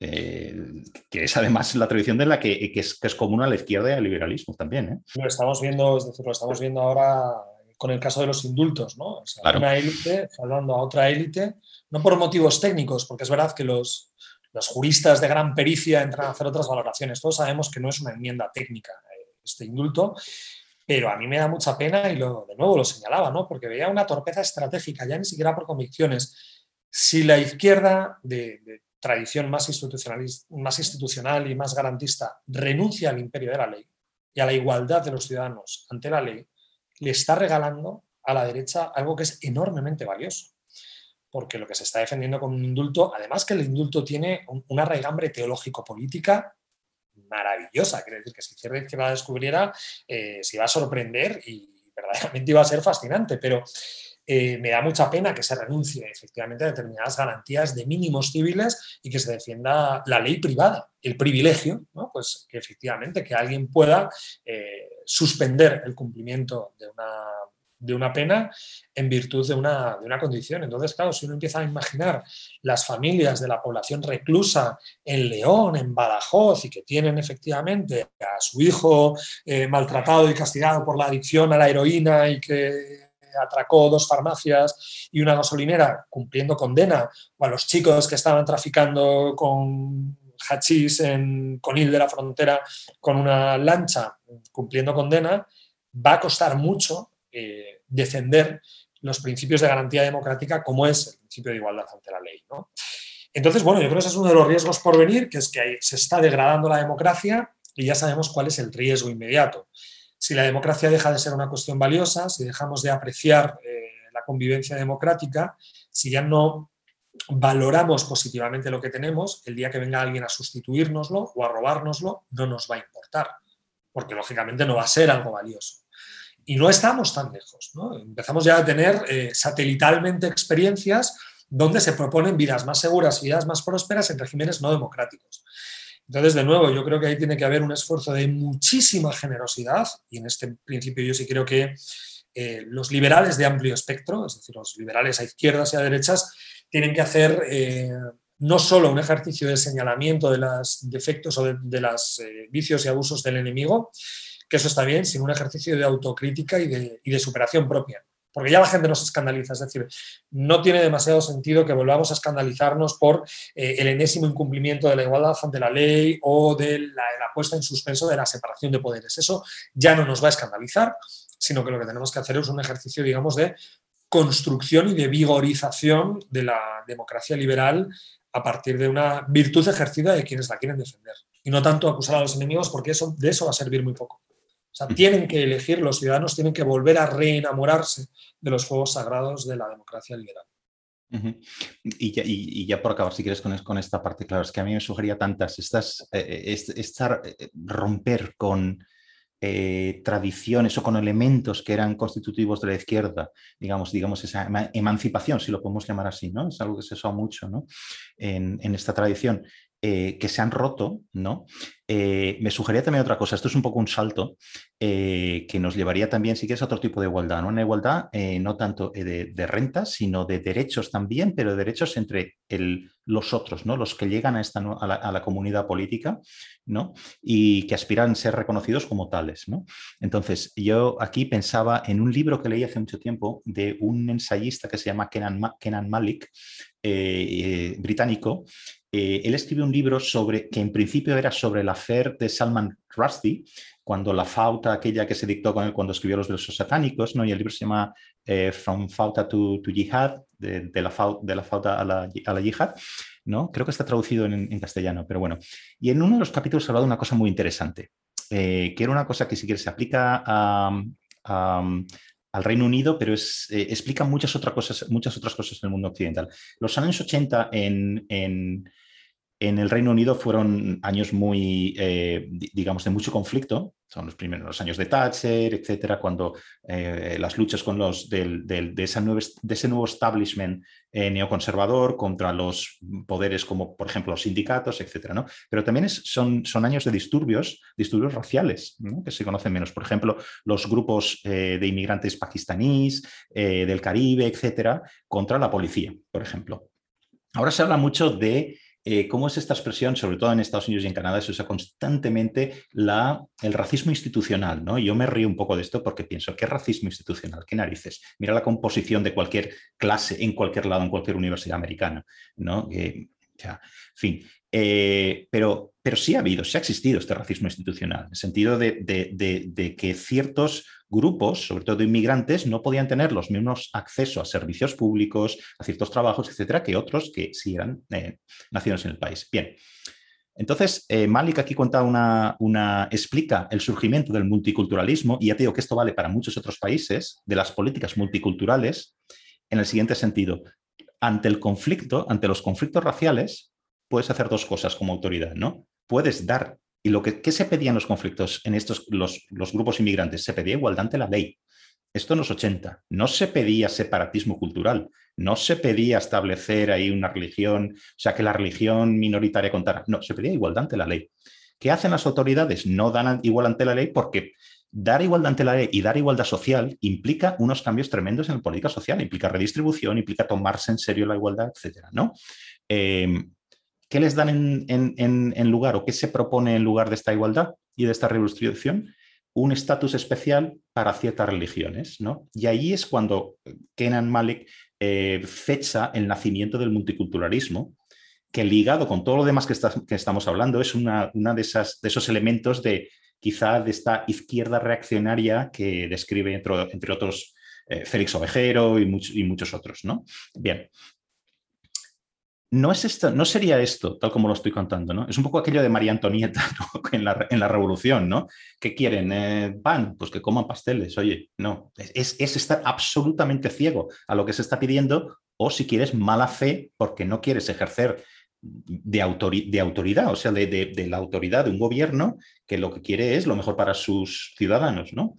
Eh, que es además la tradición de la que, es, que, es, común a la izquierda y al liberalismo también. ¿eh? Lo estamos viendo, es decir, lo estamos viendo ahora con el caso de los indultos, ¿no? Una élite hablando a otra élite no por motivos técnicos, porque es verdad que los, juristas de gran pericia entran a hacer otras valoraciones. Todos sabemos que no es una enmienda técnica eh, este indulto, pero a mí me da mucha pena y lo, de nuevo lo señalaba, ¿no? porque veía una torpeza estratégica, ya ni siquiera por convicciones. Si la izquierda de, tradición más institucional, más institucional y más garantista renuncia al imperio de la ley y a la igualdad de los ciudadanos ante la ley, le está regalando a la derecha algo que es enormemente valioso porque lo que se está defendiendo con un indulto, además que el indulto tiene una raigambre teológico-política maravillosa, quiere decir que si Izquierda Izquierda descubriera, eh, se iba a sorprender y verdaderamente iba a ser fascinante, pero eh, me da mucha pena que se renuncie efectivamente a determinadas garantías de mínimos civiles y que se defienda la ley privada, el privilegio, pues que efectivamente que alguien pueda eh, suspender el cumplimiento de una de una pena en virtud de una, de una, condición. Entonces, claro, si uno empieza a imaginar las familias de la población reclusa en León, en Badajoz, y que tienen efectivamente a su hijo eh, maltratado y castigado por la adicción a la heroína y que atracó dos farmacias y una gasolinera cumpliendo condena, o a los chicos que estaban traficando con hachís en Conil de la Frontera con una lancha cumpliendo condena, va a costar mucho eh, defender los principios de garantía democrática como es el principio de igualdad ante la ley. Entonces, bueno, yo creo que ese es uno de los riesgos por venir, que es que se está degradando la democracia y ya sabemos cuál es el riesgo inmediato. Si la democracia deja de ser una cuestión valiosa, si dejamos de apreciar eh, la convivencia democrática, si ya no valoramos positivamente lo que tenemos, el día que venga alguien a sustituirnoslo o a robárnoslo, no nos va a importar, porque lógicamente no va a ser algo valioso. Y no estamos tan lejos. Empezamos ya a tener eh, satelitalmente experiencias donde se proponen vidas más seguras, vidas más prósperas en regímenes no democráticos. Entonces, de nuevo, yo creo que ahí tiene que haber un esfuerzo de muchísima generosidad y en este principio yo sí creo que eh, los liberales de amplio espectro, es decir, los liberales a izquierdas y a derechas, tienen que hacer eh, no solo un ejercicio de señalamiento de los defectos o de, los eh, vicios y abusos del enemigo, que eso está bien, sino un ejercicio de autocrítica y de, superación propia. Porque ya la gente nos escandaliza, es decir, no tiene demasiado sentido que volvamos a escandalizarnos por eh, el enésimo incumplimiento de la igualdad ante la ley o de la, la puesta en suspenso de la separación de poderes. Eso ya no nos va a escandalizar, sino que lo que tenemos que hacer es un ejercicio, digamos, de construcción y de vigorización de la democracia liberal a partir de una virtud ejercida de quienes la quieren defender. Y no tanto acusar a los enemigos porque eso, de eso va a servir muy poco. Sea, tienen que elegir, los ciudadanos tienen que volver a reenamorarse de los fuegos sagrados de la democracia liberal. y, ya, por acabar, si quieres, con, esta parte, claro, es que a mí me sugería tantas, estas, eh, eh, estar, eh, romper con eh, tradiciones o con elementos que eran constitutivos de la izquierda, digamos, digamos esa emancipación, si lo podemos llamar así, ¿no? Es algo que se usa mucho ¿no? en, esta tradición. Eh, que se han roto, ¿no? Eh, me sugería también otra cosa, esto es un poco un salto eh, que nos llevaría también, si quieres, a otro tipo de igualdad, ¿no? Una igualdad no tanto de, rentas, sino de derechos también, pero derechos entre los otros, ¿no? Los que llegan a, esta, a, la, comunidad política, ¿no? Y que aspiran a ser reconocidos como tales, ¿no? Entonces, yo aquí pensaba en un libro que leí hace mucho tiempo de un ensayista que se llama Kenan, Kenan Malik, británico, eh, él escribió un libro sobre, que en principio era sobre el afer de Salman Rushdie, cuando la fauta aquella que se dictó con él cuando escribió los versos satánicos, ¿no? y el libro se llama eh, From Fauta to, Jihad, de, la de, la fauta a la, a la yihad, ¿no? creo que está traducido en, castellano, pero bueno. Y en uno de los capítulos hablado de una cosa muy interesante, eh, que era una cosa que si quieres se aplica al Reino Unido, pero eh, explica muchas otras, cosas, muchas otras cosas en el mundo occidental. Los años 80 en, en, en el Reino Unido fueron años muy, eh, digamos, de mucho conflicto. Son los primeros años de Thatcher, etcétera, cuando eh, las luchas con los del, de, ese nuevo establishment eh, neoconservador contra los poderes como, por ejemplo, los sindicatos, etcétera. Pero también son años de disturbios, disturbios raciales, que se conocen menos. Por ejemplo, los grupos de inmigrantes pakistaníes, del Caribe, etcétera, contra la policía, por ejemplo. Ahora se habla mucho de eh, cómo es esta expresión, sobre todo en Estados Unidos y en Canadá, se usa constantemente el racismo institucional. ¿no? Yo me río un poco de esto porque pienso, ¿qué racismo institucional? ¿Qué narices? Mira la composición de cualquier clase en cualquier lado, en cualquier universidad americana. ¿no? en fin, eh, pero sí ha habido, sí ha existido este racismo institucional, en el sentido de que ciertos grupos, sobre todo inmigrantes, no podían tener los mismos acceso a servicios públicos, a ciertos trabajos, etcétera, que otros que sí eran eh, nacidos en el país. Bien. Entonces, eh, Malik aquí cuenta una, una, explica el surgimiento del multiculturalismo, y ya te digo que esto vale para muchos otros países, de las políticas multiculturales, en el siguiente sentido. Ante el conflicto, ante los conflictos raciales, puedes hacer dos cosas como autoridad, ¿no? Puedes dar y lo que se pedía en los conflictos en estos los, grupos inmigrantes, se pedía igualdad ante la ley. Esto en los 80. No se pedía separatismo cultural, no se pedía establecer ahí una religión, o sea, que la religión minoritaria contara. No, se pedía igualdad ante la ley. ¿Qué hacen las autoridades? No dan igual ante la ley porque dar igualdad ante la ley y dar igualdad social implica unos cambios tremendos en la política social, implica redistribución, implica tomarse en serio la igualdad, etcétera, ¿no? Eh, ¿Qué les dan en, lugar o qué se propone en lugar de esta igualdad y de esta redistribución? Un estatus especial para ciertas religiones. ¿no? Y ahí es cuando Kenan Malik eh, fecha el nacimiento del multiculturalismo, que ligado con todo lo demás que, estamos hablando es una, de, esos elementos de quizá de esta izquierda reaccionaria que describe entre, otros eh, Félix Ovejero y, y, muchos otros. ¿no? Bien, no, es esto, no sería esto, tal como lo estoy contando, ¿no? Es un poco aquello de María Antonieta en, la, Revolución, ¿no? ¿Qué quieren? Eh, ¿Pan? Pues que coman pasteles. Oye, no, es, estar absolutamente ciego a lo que se está pidiendo o si quieres mala fe porque no quieres ejercer de, autoridad, o sea, de, la autoridad de un gobierno que lo que quiere es lo mejor para sus ciudadanos, ¿no?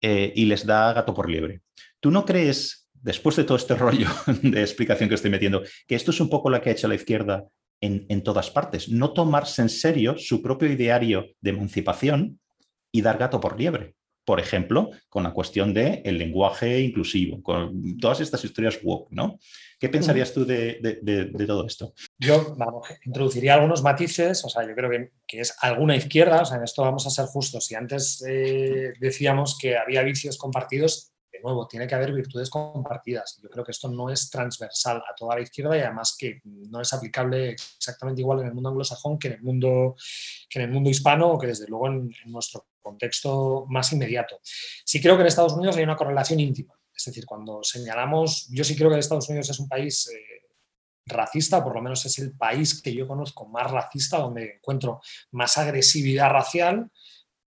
Eh, y les da gato por liebre. ¿Tú no crees después de todo este rollo de explicación que estoy metiendo, que esto es un poco lo que ha hecho la izquierda en, todas partes, no tomarse en serio su propio ideario de emancipación y dar gato por liebre por ejemplo, con la cuestión del el lenguaje inclusivo, con todas estas historias woke, ¿no? ¿Qué pensarías tú de, todo esto? Yo introduciría algunos matices, o sea, yo creo que, es alguna izquierda, o sea, en esto vamos a ser justos. Si antes eh, decíamos que había vicios compartidos, de nuevo, tiene que haber virtudes compartidas. Yo creo que esto no es transversal a toda la izquierda y además que no es aplicable exactamente igual en el mundo anglosajón que en el mundo, que en el mundo hispano o que desde luego en, nuestro contexto más inmediato. Sí creo que en Estados Unidos hay una correlación íntima. Es decir, cuando señalamos, yo sí creo que Estados Unidos es un país eh, racista, por lo menos es el país que yo conozco más racista, donde encuentro más agresividad racial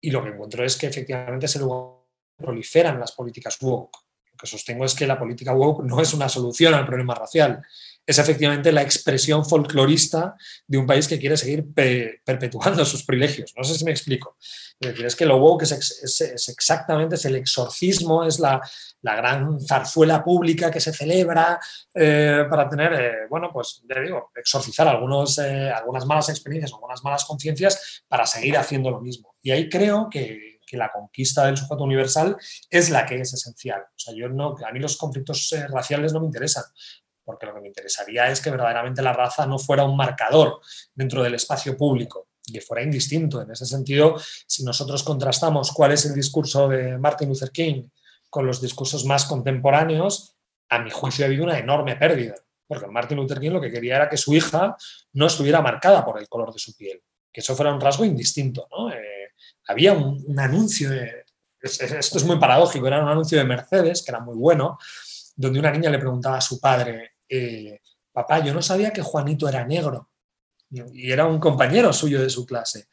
y lo que encuentro es que efectivamente es el lugar proliferan las políticas woke. Lo que sostengo es que la política woke no es una solución al problema racial, es efectivamente la expresión folclorista de un país que quiere seguir perpetuando sus privilegios. No sé si me explico. Es decir, es que lo woke es, exactamente, es el exorcismo, es la, gran zarzuela pública que se celebra eh, para tener, eh, bueno, pues ya digo, exorcizar algunos, eh, algunas malas experiencias, algunas malas conciencias para seguir haciendo lo mismo. Y ahí creo que que la conquista del sujeto universal es la que es esencial. O sea, yo no, a mí los conflictos eh, raciales no me interesan, porque lo que me interesaría es que verdaderamente la raza no fuera un marcador dentro del espacio público y que fuera indistinto. En ese sentido, si nosotros contrastamos cuál es el discurso de Martin Luther King con los discursos más contemporáneos, a mi juicio ha habido una enorme pérdida, porque Martin Luther King lo que quería era que su hija no estuviera marcada por el color de su piel, que eso fuera un rasgo indistinto. ¿no? Eh, había un, anuncio, esto es muy paradójico, era un anuncio de Mercedes, que era muy bueno, donde una niña le preguntaba a su padre, eh, papá, yo no sabía que Juanito era negro, y era un compañero suyo de su clase.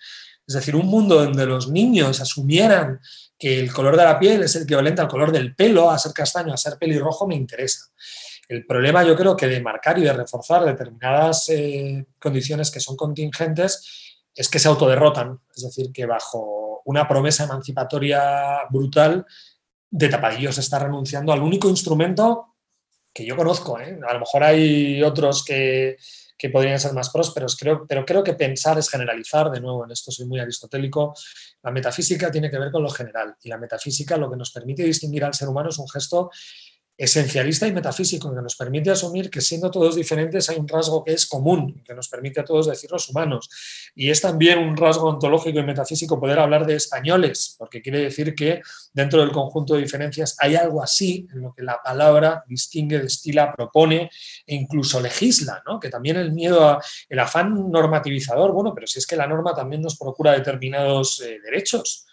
Es decir, un mundo donde los niños asumieran que el color de la piel es el equivalente al color del pelo, a ser castaño, a ser pelirrojo, me interesa. El problema yo creo que de marcar y de reforzar determinadas eh, condiciones que son contingentes es que se autoderrotan, es decir, que bajo una promesa emancipatoria brutal, de tapadillos está renunciando al único instrumento que yo conozco. ¿eh? A lo mejor hay otros que, podrían ser más prósperos, creo, pero creo que pensar es generalizar, de nuevo en esto soy muy aristotélico, la metafísica tiene que ver con lo general y la metafísica lo que nos permite distinguir al ser humano es un gesto esencialista y metafísico que nos permite asumir que siendo todos diferentes hay un rasgo que es común, que nos permite a todos decir los humanos. Y es también un rasgo ontológico y metafísico poder hablar de españoles, porque quiere decir que dentro del conjunto de diferencias hay algo así en lo que la palabra distingue, destila, propone e incluso legisla, ¿no? que también el miedo, a, el afán normativizador, bueno, pero si es que la norma también nos procura determinados eh, derechos.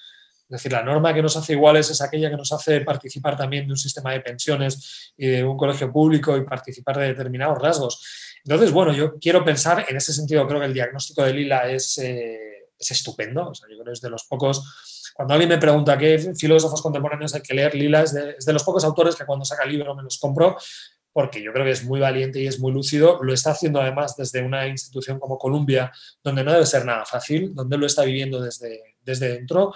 Es decir, la norma que nos hace iguales es aquella que nos hace participar también de un sistema de pensiones y de un colegio público y participar de determinados rasgos. Entonces, bueno, yo quiero pensar, en ese sentido creo que el diagnóstico de Lila es, eh, es estupendo. yo creo que es de los pocos, cuando alguien me pregunta qué filósofos contemporáneos hay que leer, Lila es de, es de los pocos autores que cuando saca libro me los compro, porque yo creo que es muy valiente y es muy lúcido. Lo está haciendo además desde una institución como Columbia, donde no debe ser nada fácil, donde lo está viviendo desde, desde dentro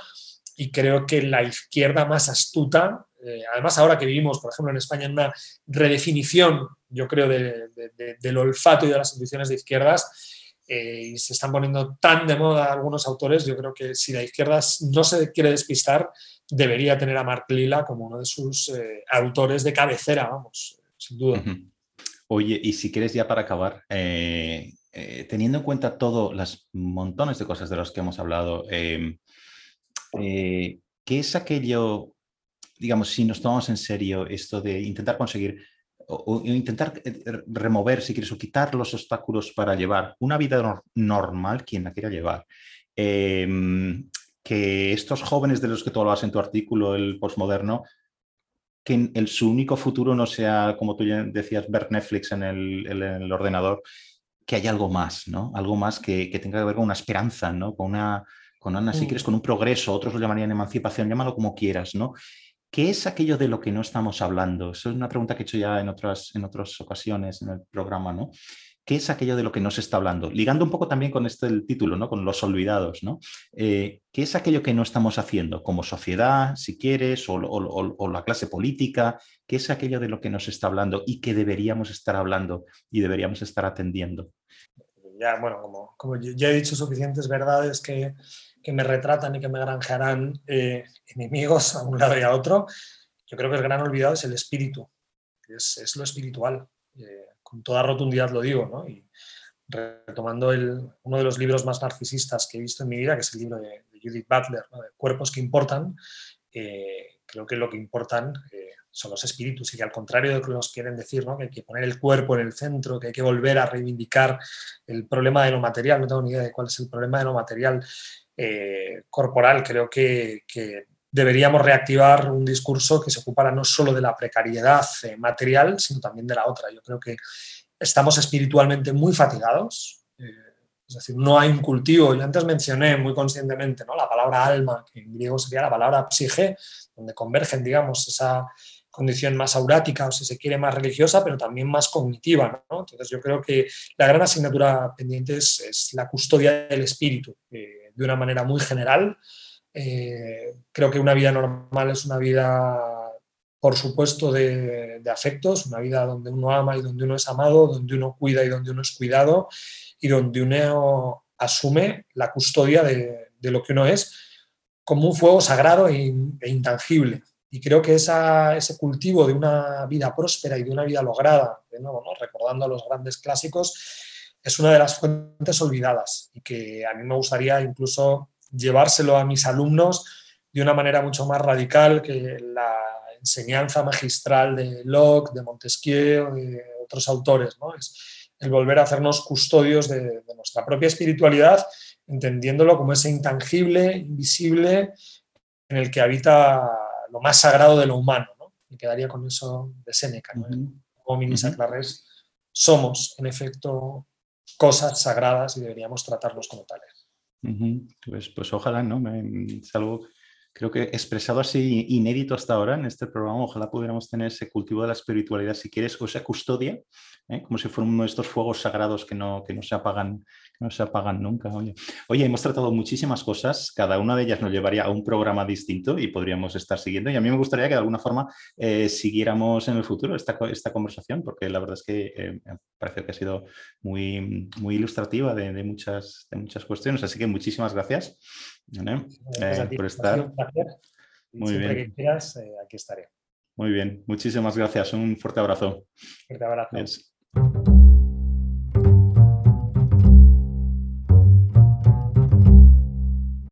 y creo que la izquierda más astuta, eh, además ahora que vivimos, por ejemplo, en España en una redefinición, yo creo, del olfato y de las instituciones de izquierdas, eh, y se están poniendo tan de moda algunos autores, yo creo que si la izquierda no se quiere despistar, debería tener a Mark Lila como uno de sus eh, autores de cabecera, vamos, sin duda. Oye, y si quieres ya para acabar, teniendo en cuenta todos los montones de cosas de las que hemos hablado, eh, ¿qué es aquello, digamos, si nos tomamos en serio esto de intentar conseguir o, intentar eh, remover, si quieres, o quitar los obstáculos para llevar una vida normal, quien la quiera llevar? Em, que estos jóvenes de los que tú hablabas en tu artículo, el postmoderno, que el, su único futuro no sea, como tú decías, ver Netflix en el, ordenador, que haya algo más, ¿no? Algo más que, que, tenga que ver con una esperanza, ¿no? Con una, con Ana, si quieres, mm. con un progreso, otros lo llamarían emancipación, llámalo como quieras, ¿no? ¿Qué es aquello de lo que no estamos hablando? Eso es una pregunta que he hecho ya en otras, en otras ocasiones en el programa, ¿no? ¿Qué es aquello de lo que no se está hablando? Ligando un poco también con este el título, ¿no? Con los olvidados, ¿no? Eh, ¿Qué es aquello que no estamos haciendo como sociedad, si quieres, o, la clase política? ¿Qué es aquello de lo que nos está hablando y que deberíamos estar hablando y deberíamos estar atendiendo? ya, bueno, como, como ya he dicho suficientes verdades que, que me retratan y que me granjearán eh, enemigos a un lado y a otro, yo creo que el gran olvidado es el espíritu, es, es lo espiritual. Eh, con toda rotundidad lo digo, ¿no? Y retomando el, uno de los libros más narcisistas que he visto en mi vida, que es el libro de, Judith Butler, de Cuerpos que importan, eh, creo que lo que importan son los espíritus y que al contrario de lo que nos quieren decir, ¿no? que hay que poner el cuerpo en el centro, que hay que volver a reivindicar el problema de lo material, no tengo ni idea de cuál es el problema de lo material eh, corporal, creo que, deberíamos reactivar un discurso que se ocupara no solo de la precariedad eh, material, sino también de la otra. Yo creo que estamos espiritualmente muy fatigados, eh, es decir, no hay un cultivo. Yo antes mencioné muy conscientemente ¿no? la palabra alma, que en griego sería la palabra psique, donde convergen, digamos, esa, condición más aurática o si se quiere más religiosa, pero también más cognitiva. Entonces yo creo que la gran asignatura pendiente es, la custodia del espíritu, de una manera muy general. Eh, creo que una vida normal es una vida, por supuesto, de, afectos, una vida donde uno ama y donde uno es amado, donde uno cuida y donde uno es cuidado, y donde uno asume la custodia de, lo que uno es como un fuego sagrado e, e intangible. Y creo que ese cultivo de una vida próspera y de una vida lograda, de nuevo, recordando a los grandes clásicos, es una de las fuentes olvidadas y que a mí me gustaría incluso llevárselo a mis alumnos de una manera mucho más radical que la enseñanza magistral de Locke, de Montesquieu, de otros autores. ¿no? Es el volver a hacernos custodios de, de nuestra propia espiritualidad, entendiéndolo como ese intangible, invisible, en el que habita lo más sagrado de lo humano. ¿no? Me quedaría con eso de Séneca. ¿no? Como Minisa somos, en efecto, cosas sagradas y deberíamos tratarlos como tales. pues, pues ojalá, ¿no? Es creo que expresado así inédito hasta ahora en este programa, ojalá pudiéramos tener ese cultivo de la espiritualidad, si quieres, o esa custodia, ¿eh? como si fueran uno de estos fuegos sagrados que no, que no se apagan no se apagan nunca. Oye. oye, hemos tratado muchísimas cosas, cada una de ellas nos llevaría a un programa distinto y podríamos estar siguiendo. Y a mí me gustaría que de alguna forma eh, siguiéramos en el futuro esta, esta, conversación, porque la verdad es que eh, parece que ha sido muy, muy ilustrativa de, muchas, de muchas cuestiones. Así que muchísimas gracias eh, por estar. Muy bien. que quieras, aquí estaré. Muy bien, muchísimas gracias. Un fuerte abrazo. Fuerte abrazo.